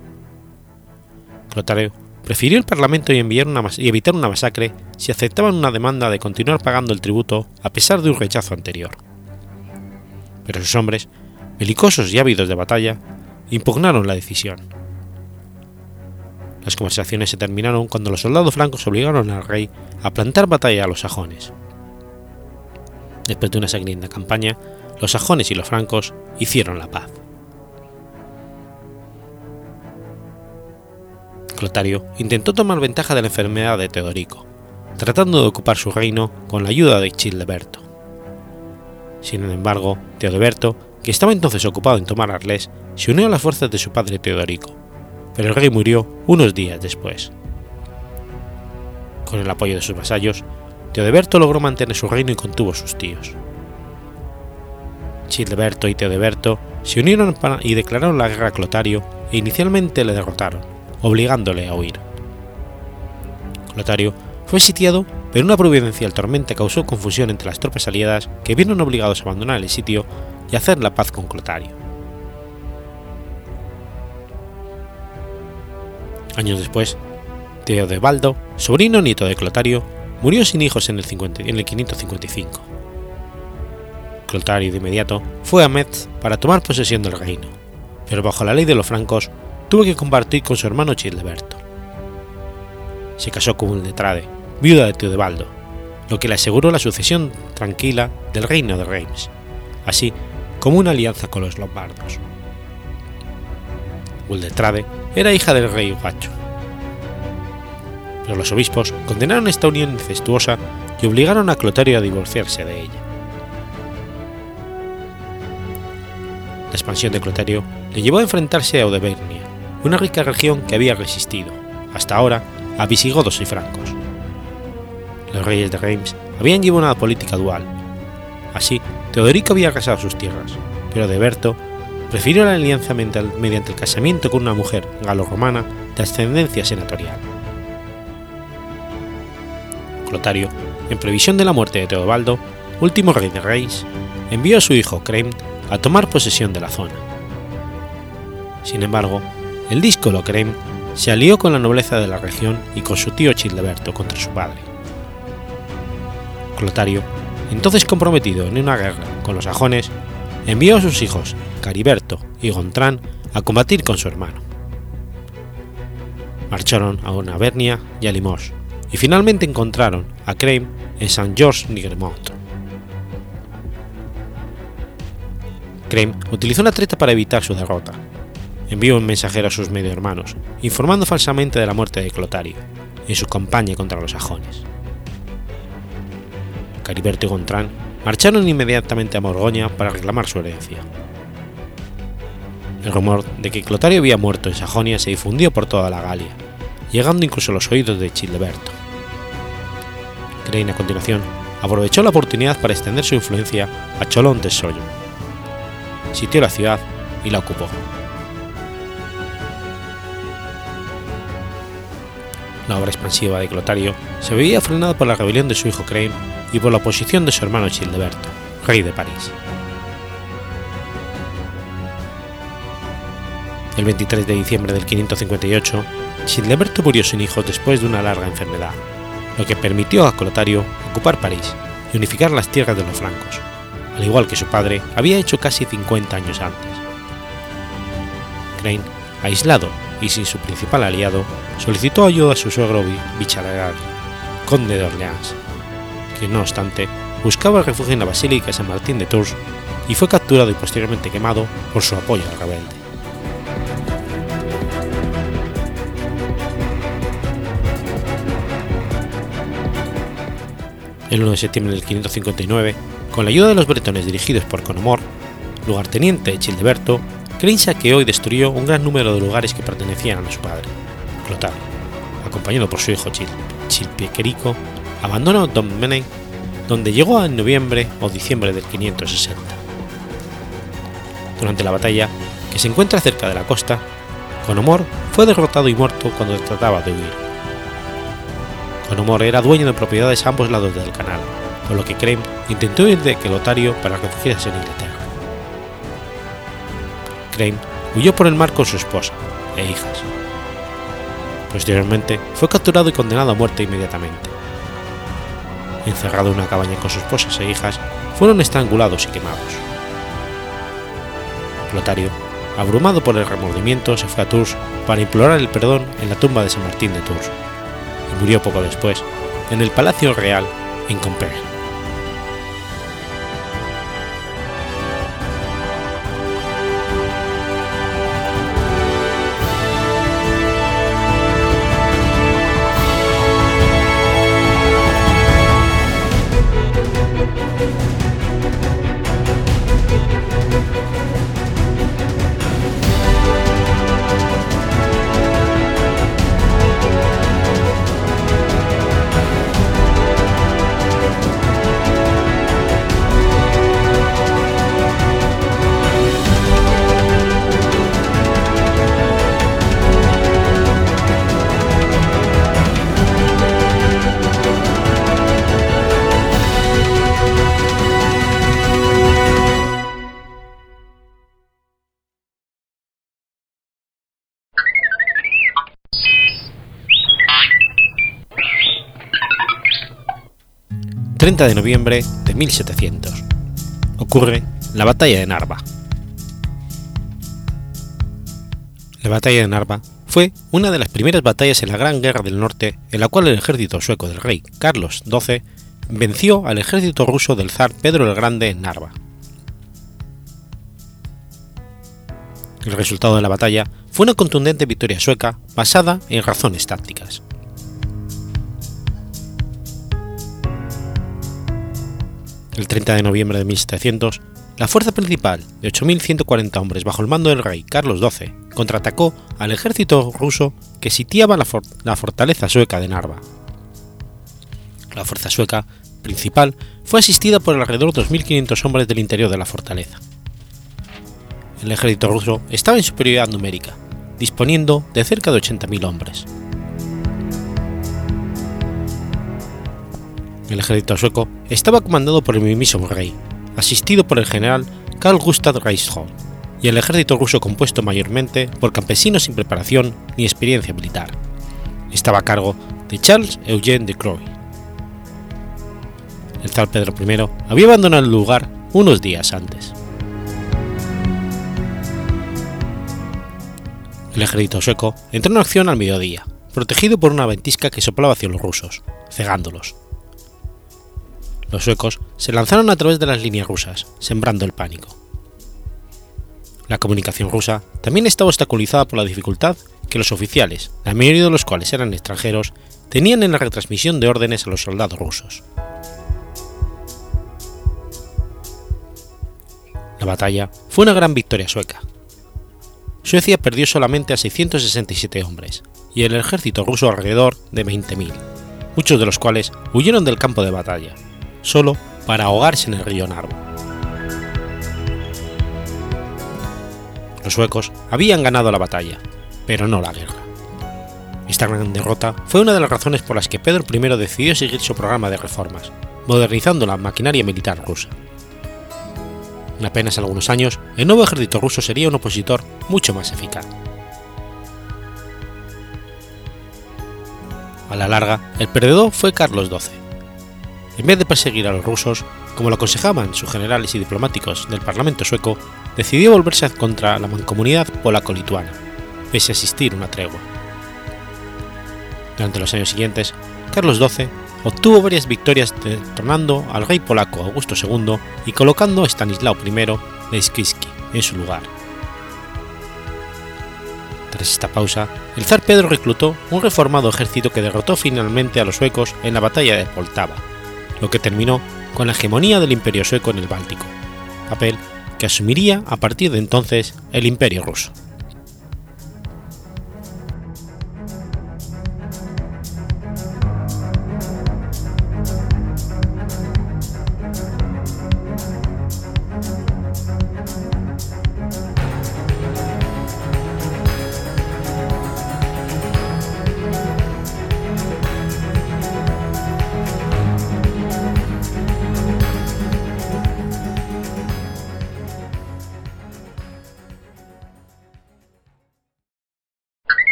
Clotario prefirió el parlamento y, y evitar una masacre si aceptaban una demanda de continuar pagando el tributo a pesar de un rechazo anterior. Pero sus hombres, belicosos y ávidos de batalla, impugnaron la decisión. Las conversaciones se terminaron cuando los soldados francos obligaron al rey a plantar batalla a los sajones. Después de una sangrienta campaña, los sajones y los francos hicieron la paz. Clotario intentó tomar ventaja de la enfermedad de Teodorico, tratando de ocupar su reino con la ayuda de Childeberto. Sin embargo, Teodeberto, que estaba entonces ocupado en tomar Arles, se unió a las fuerzas de su padre Teodorico, pero el rey murió unos días después. Con el apoyo de sus vasallos, Teodeberto logró mantener su reino y contuvo sus tíos. Childeberto y Teodeberto se unieron y declararon la guerra a Clotario e inicialmente le derrotaron, obligándole a huir. Clotario fue sitiado, pero una providencial tormenta causó confusión entre las tropas aliadas que vieron obligados a abandonar el sitio y hacer la paz con Clotario. Años después, Teodebaldo, sobrino nieto de Clotario, murió sin hijos en el, 50, en el 555. Clotario de inmediato fue a Metz para tomar posesión del reino, pero bajo la ley de los francos tuvo que compartir con su hermano Childeberto. Se casó con Uldetrade, viuda de Teodebaldo, lo que le aseguró la sucesión tranquila del reino de Reims, así como una alianza con los lombardos. Uldetrade era hija del rey Guacho. Pero los obispos condenaron esta unión incestuosa y obligaron a Clotario a divorciarse de ella. La expansión de Clotario le llevó a enfrentarse a Audevernia, una rica región que había resistido, hasta ahora, a visigodos y francos. Los reyes de Reims habían llevado una política dual. Así, Teodorico había casado sus tierras, pero Deberto prefirió la alianza mediante el casamiento con una mujer galo-romana de ascendencia senatorial. Clotario, en previsión de la muerte de Teobaldo, último rey de Reims, envió a su hijo Crem a tomar posesión de la zona. Sin embargo, el disco Locrem se alió con la nobleza de la región y con su tío Childeberto contra su padre. Clotario, entonces comprometido en una guerra con los sajones, envió a sus hijos Cariberto y Gontrán a combatir con su hermano. Marcharon a Navernia y a Limoges, y finalmente encontraron a Creme en Saint-Georges-Nigremont. Creme utilizó una treta para evitar su derrota, envió un mensajero a sus medio hermanos, informando falsamente de la muerte de Clotario en su campaña contra los sajones. Cariberto y Gontrán marcharon inmediatamente a Borgoña para reclamar su herencia. El rumor de que Clotario había muerto en Sajonia se difundió por toda la Galia, llegando incluso a los oídos de Childeberto. Crane a continuación aprovechó la oportunidad para extender su influencia a Cholón de Soyo. Sitió la ciudad y la ocupó. La obra expansiva de Clotario se veía frenada por la rebelión de su hijo Crane y por la oposición de su hermano Childeberto, rey de París. El 23 de diciembre del 558, Childeberto murió sin hijos después de una larga enfermedad, lo que permitió a Clotario ocupar París y unificar las tierras de los francos, al igual que su padre había hecho casi 50 años antes. Crane, aislado y sin su principal aliado, solicitó ayuda a su suegro Bicharagal, conde de Orleans, que no obstante buscaba refugio en la Basílica de San Martín de Tours y fue capturado y posteriormente quemado por su apoyo al rebelde. El 1 de septiembre del 559, con la ayuda de los bretones dirigidos por Conomor, lugarteniente de Childeberto, Crane saqueó y destruyó un gran número de lugares que pertenecían a su padre, Clotario, acompañado por su hijo Chil, Chilpiequerico, abandonó Dommenech, donde llegó en noviembre o diciembre del 560. Durante la batalla, que se encuentra cerca de la costa, Conomor fue derrotado y muerto cuando trataba de huir. Conomor era dueño de propiedades a ambos lados del canal, por lo que Crane intentó ir de Kelotario para refugiarse en Inglaterra. Crane huyó por el mar con su esposa e hijas. Posteriormente fue capturado y condenado a muerte inmediatamente. Encerrado en una cabaña con sus esposas e hijas, fueron estrangulados y quemados. Lotario, abrumado por el remordimiento, se fue a Tours para implorar el perdón en la tumba de San Martín de Tours, y murió poco después en el Palacio Real en Compiègne. 30 de noviembre de 1700. Ocurre la Batalla de Narva. La Batalla de Narva fue una de las primeras batallas en la Gran Guerra del Norte en la cual el ejército sueco del rey Carlos XII venció al ejército ruso del zar Pedro el Grande en Narva. El resultado de la batalla fue una contundente victoria sueca basada en razones tácticas. El 30 de noviembre de 1700, la fuerza principal de 8.140 hombres bajo el mando del rey Carlos XII contraatacó al ejército ruso que sitiaba la, fortaleza sueca de Narva. La fuerza sueca principal fue asistida por alrededor de 2.500 hombres del interior de la fortaleza. El ejército ruso estaba en superioridad numérica, disponiendo de cerca de 80.000 hombres. El ejército sueco estaba comandado por el mismísimo rey, asistido por el general Carl Gustav Reichhold, y el ejército ruso compuesto mayormente por campesinos sin preparación ni experiencia militar. Estaba a cargo de Charles Eugène de Croix. El zar Pedro I había abandonado el lugar unos días antes. El ejército sueco entró en acción al mediodía, protegido por una ventisca que soplaba hacia los rusos, cegándolos los suecos se lanzaron a través de las líneas rusas, sembrando el pánico. La comunicación rusa también estaba obstaculizada por la dificultad que los oficiales, la mayoría de los cuales eran extranjeros, tenían en la retransmisión de órdenes a los soldados rusos. La batalla fue una gran victoria sueca. Suecia perdió solamente a 667 hombres y el ejército ruso alrededor de 20.000, muchos de los cuales huyeron del campo de batalla solo para ahogarse en el río Narva. Los suecos habían ganado la batalla, pero no la guerra. Esta gran derrota fue una de las razones por las que Pedro I decidió seguir su programa de reformas, modernizando la maquinaria militar rusa. En apenas algunos años, el nuevo ejército ruso sería un opositor mucho más eficaz. A la larga, el perdedor fue Carlos XII, en vez de perseguir a los rusos, como lo aconsejaban sus generales y diplomáticos del Parlamento sueco, decidió volverse contra la mancomunidad polaco-lituana, pese a existir una tregua. Durante los años siguientes, Carlos XII obtuvo varias victorias tornando al rey polaco Augusto II y colocando a Stanislao I Leszczyński en su lugar. Tras esta pausa, el zar Pedro reclutó un reformado ejército que derrotó finalmente a los suecos en la batalla de Poltava lo que terminó con la hegemonía del Imperio sueco en el Báltico, papel que asumiría a partir de entonces el Imperio ruso.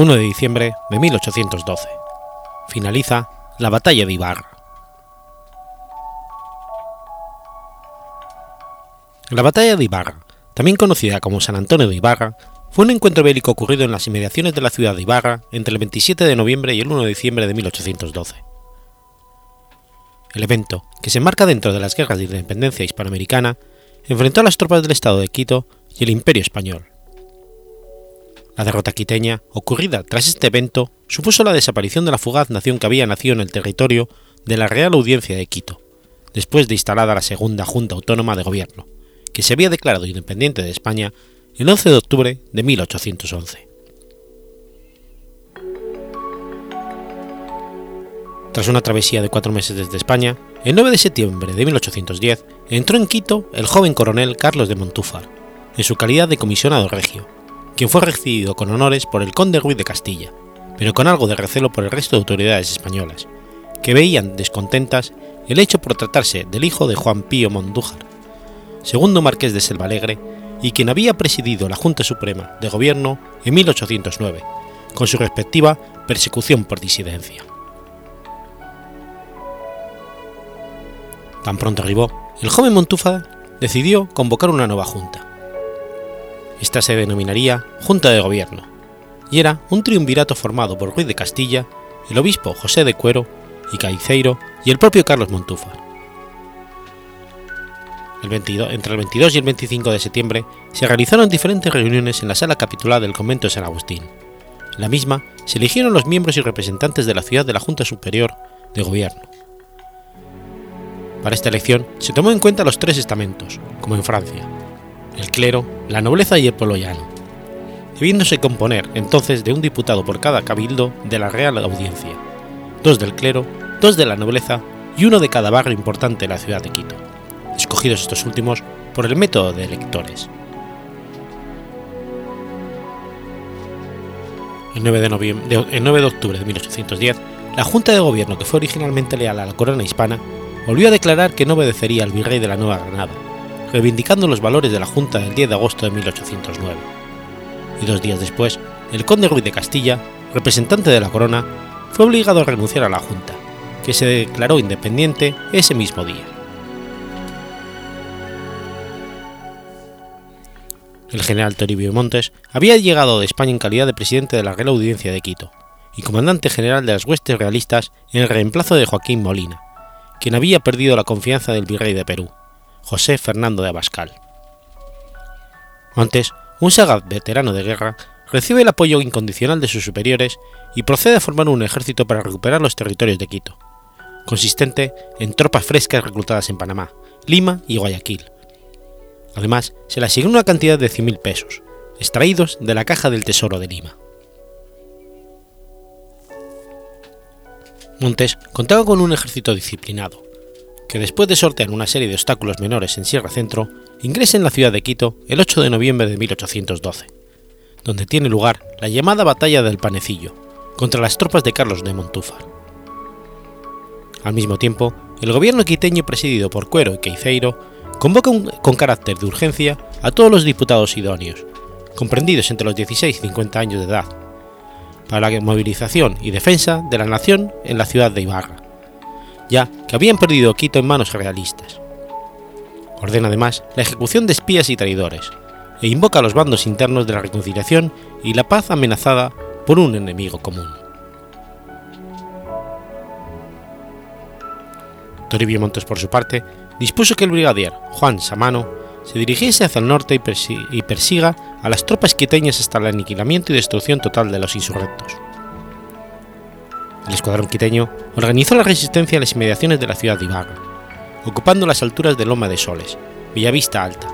1 de diciembre de 1812. Finaliza la Batalla de Ibarra. La Batalla de Ibarra, también conocida como San Antonio de Ibarra, fue un encuentro bélico ocurrido en las inmediaciones de la ciudad de Ibarra entre el 27 de noviembre y el 1 de diciembre de 1812. El evento, que se enmarca dentro de las guerras de independencia hispanoamericana, enfrentó a las tropas del Estado de Quito y el Imperio Español. La derrota quiteña, ocurrida tras este evento, supuso la desaparición de la fugaz nación que había nacido en el territorio de la Real Audiencia de Quito, después de instalada la Segunda Junta Autónoma de Gobierno, que se había declarado independiente de España el 11 de octubre de 1811. Tras una travesía de cuatro meses desde España, el 9 de septiembre de 1810 entró en Quito el joven coronel Carlos de Montúfar, en su calidad de comisionado regio, quien fue recibido con honores por el conde Ruiz de Castilla, pero con algo de recelo por el resto de autoridades españolas, que veían descontentas el hecho por tratarse del hijo de Juan Pío Mondújar, segundo marqués de Selvalegre y quien había presidido la Junta Suprema de Gobierno en 1809, con su respectiva persecución por disidencia. Tan pronto arribó, el joven Montúfar decidió convocar una nueva junta. Esta se denominaría Junta de Gobierno, y era un triunvirato formado por Ruiz de Castilla, el obispo José de Cuero y Caiceiro y el propio Carlos Montúfar. El 22, entre el 22 y el 25 de septiembre se realizaron diferentes reuniones en la sala capitular del convento de San Agustín. En la misma se eligieron los miembros y representantes de la ciudad de la Junta Superior de Gobierno. Para esta elección se tomó en cuenta los tres estamentos, como en Francia, el clero, la nobleza y el pueblo llano, debiéndose componer entonces de un diputado por cada cabildo de la Real Audiencia, dos del clero, dos de la nobleza y uno de cada barrio importante de la ciudad de Quito, escogidos estos últimos por el método de electores. El 9 de, el 9 de octubre de 1810, la Junta de Gobierno, que fue originalmente leal a la corona hispana, volvió a declarar que no obedecería al virrey de la Nueva Granada, reivindicando los valores de la Junta del 10 de agosto de 1809. Y dos días después, el conde Ruiz de Castilla, representante de la corona, fue obligado a renunciar a la Junta, que se declaró independiente ese mismo día. El general Toribio Montes había llegado de España en calidad de presidente de la Real Audiencia de Quito y comandante general de las huestes realistas en el reemplazo de Joaquín Molina, quien había perdido la confianza del virrey de Perú, José Fernando de Abascal. Montes, un sagaz veterano de guerra, recibe el apoyo incondicional de sus superiores y procede a formar un ejército para recuperar los territorios de Quito, consistente en tropas frescas reclutadas en Panamá, Lima y Guayaquil. Además, se le asignó una cantidad de 100.000 pesos, extraídos de la caja del Tesoro de Lima. Montes contaba con un ejército disciplinado, que después de sortear una serie de obstáculos menores en Sierra Centro, ingresa en la ciudad de Quito el 8 de noviembre de 1812, donde tiene lugar la llamada Batalla del Panecillo, contra las tropas de Carlos de Montúfar. Al mismo tiempo, el gobierno quiteño presidido por Cuero y Queiceiro convoca con carácter de urgencia a todos los diputados idóneos, comprendidos entre los 16 y 50 años de edad, para la movilización y defensa de la nación en la ciudad de Ibarra, ya que habían perdido Quito en manos realistas. Ordena además la ejecución de espías y traidores, e invoca a los bandos internos de la reconciliación y la paz amenazada por un enemigo común. Toribio Montes, por su parte, dispuso que el brigadier Juan Samano se dirigiese hacia el norte y, persiga a las tropas quiteñas hasta el aniquilamiento y destrucción total de los insurrectos. El escuadrón quiteño organizó la resistencia en las inmediaciones de la ciudad de Ibarra, ocupando las alturas de Loma de Soles, Villavista Alta,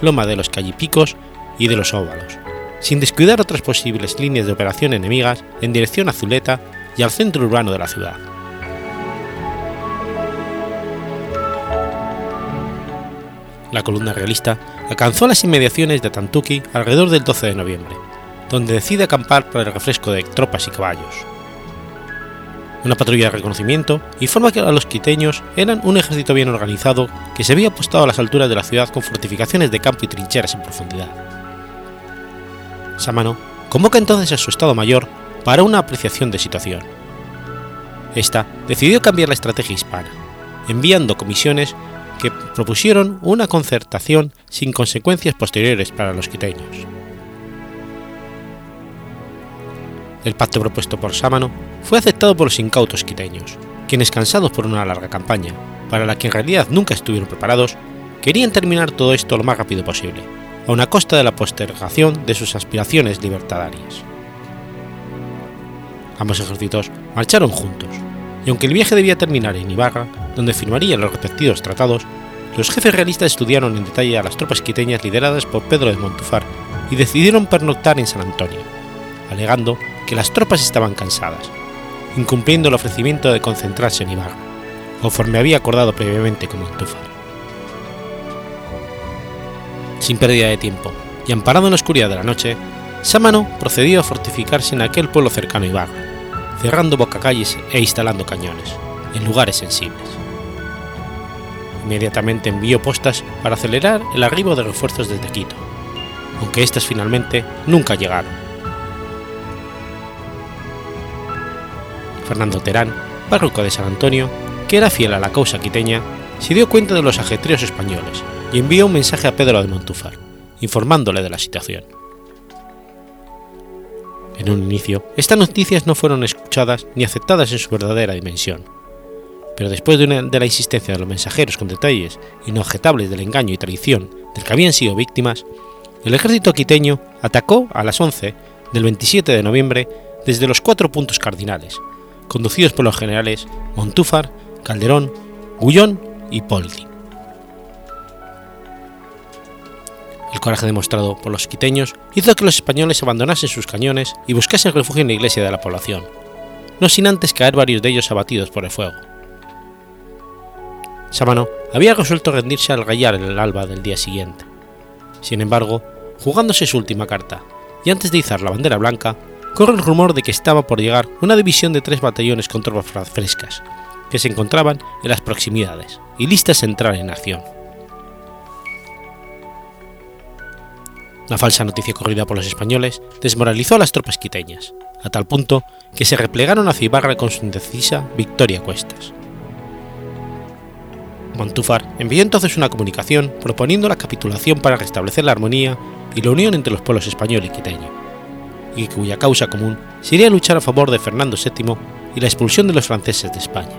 Loma de los Callipicos y de los Óvalos, sin descuidar otras posibles líneas de operación enemigas en dirección a Zuleta y al centro urbano de la ciudad. la columna realista alcanzó las inmediaciones de Tantuki alrededor del 12 de noviembre, donde decide acampar para el refresco de tropas y caballos. Una patrulla de reconocimiento informa que los quiteños eran un ejército bien organizado que se había apostado a las alturas de la ciudad con fortificaciones de campo y trincheras en profundidad. Samano convoca entonces a su Estado Mayor para una apreciación de situación. Esta decidió cambiar la estrategia hispana, enviando comisiones que propusieron una concertación sin consecuencias posteriores para los quiteños. El pacto propuesto por Sámano fue aceptado por los incautos quiteños, quienes cansados por una larga campaña, para la que en realidad nunca estuvieron preparados, querían terminar todo esto lo más rápido posible, a una costa de la postergación de sus aspiraciones libertadarias. Ambos ejércitos marcharon juntos, y aunque el viaje debía terminar en Ibarra, donde firmarían los respectivos tratados, los jefes realistas estudiaron en detalle a las tropas quiteñas lideradas por Pedro de Montufar y decidieron pernoctar en San Antonio, alegando que las tropas estaban cansadas, incumpliendo el ofrecimiento de concentrarse en Ibarra, conforme había acordado previamente con Montufar. Sin pérdida de tiempo y amparado en la oscuridad de la noche, Sámano procedió a fortificarse en aquel pueblo cercano a Ibarra, cerrando bocacalles e instalando cañones, en lugares sensibles. Inmediatamente envió postas para acelerar el arribo de refuerzos desde Quito, aunque éstas finalmente nunca llegaron. Fernando Terán, párroco de San Antonio, que era fiel a la causa quiteña, se dio cuenta de los ajetreos españoles y envió un mensaje a Pedro de Montúfar, informándole de la situación. En un inicio, estas noticias no fueron escuchadas ni aceptadas en su verdadera dimensión, pero después de, la insistencia de los mensajeros con detalles inobjetables del engaño y traición del que habían sido víctimas, el ejército quiteño atacó a las 11 del 27 de noviembre desde los cuatro puntos cardinales, conducidos por los generales Montúfar, Calderón, Gullón y Poldi. El coraje demostrado por los quiteños hizo que los españoles abandonasen sus cañones y buscasen refugio en la iglesia de la población, no sin antes caer varios de ellos abatidos por el fuego. Sámano había resuelto rendirse al gallar en el alba del día siguiente. Sin embargo, jugándose su última carta, y antes de izar la bandera blanca, corre el rumor de que estaba por llegar una división de tres batallones con tropas frescas, que se encontraban en las proximidades y listas a entrar en acción. La falsa noticia corrida por los españoles desmoralizó a las tropas quiteñas, a tal punto que se replegaron hacia Ibarra con su indecisa victoria a cuestas. Montúfar envió entonces una comunicación proponiendo la capitulación para restablecer la armonía y la unión entre los pueblos español y quiteño, y cuya causa común sería luchar a favor de Fernando VII y la expulsión de los franceses de España.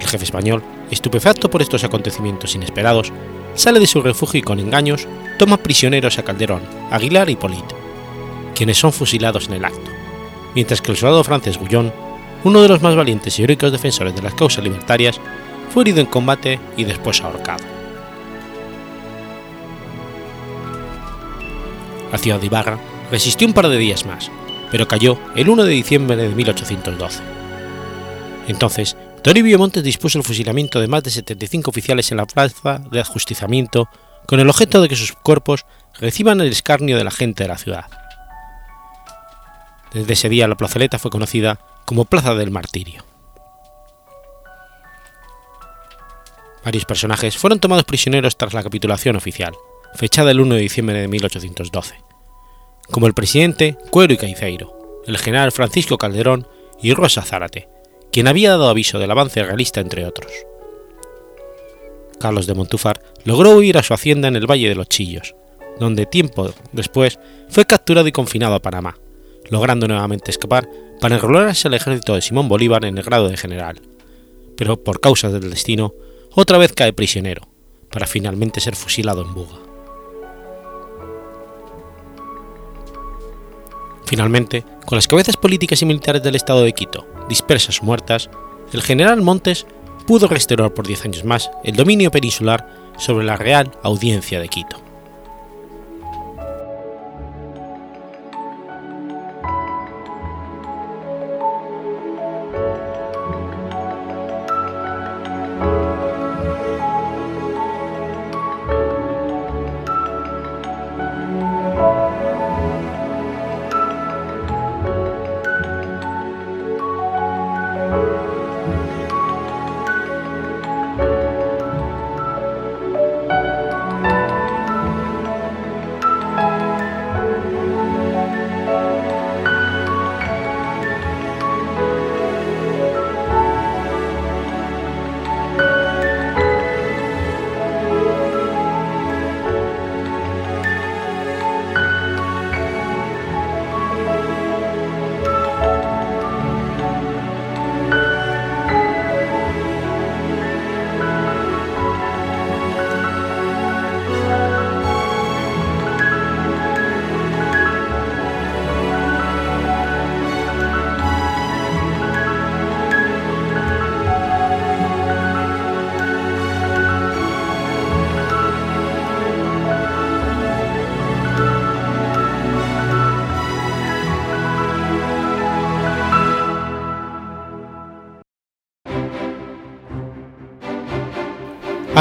El jefe español, estupefacto por estos acontecimientos inesperados, sale de su refugio y con engaños toma prisioneros a Calderón, Aguilar y Polito, quienes son fusilados en el acto, mientras que el soldado francés Gullón, uno de los más valientes y heroicos defensores de las causas libertarias, fue herido en combate y después ahorcado. La ciudad de Ibarra resistió un par de días más, pero cayó el 1 de diciembre de 1812. Entonces, Toribio Montes dispuso el fusilamiento de más de 75 oficiales en la plaza de ajusticiamiento con el objeto de que sus cuerpos reciban el escarnio de la gente de la ciudad. Desde ese día la plazoleta fue conocida como Plaza del Martirio. Varios personajes fueron tomados prisioneros tras la capitulación oficial, fechada el 1 de diciembre de 1812, como el presidente Cuero y Caiceiro, el general Francisco Calderón y Rosa Zárate, quien había dado aviso del avance realista entre otros. Carlos de Montúfar logró huir a su hacienda en el Valle de los Chillos, donde tiempo después fue capturado y confinado a Panamá, logrando nuevamente escapar para enrolarse al ejército de Simón Bolívar en el grado de general, pero por causas del destino, otra vez cae prisionero, para finalmente ser fusilado en Buga. Finalmente, con las cabezas políticas y militares del estado de Quito dispersas o muertas, el general Montes pudo restaurar por diez años más el dominio peninsular sobre la Real Audiencia de Quito.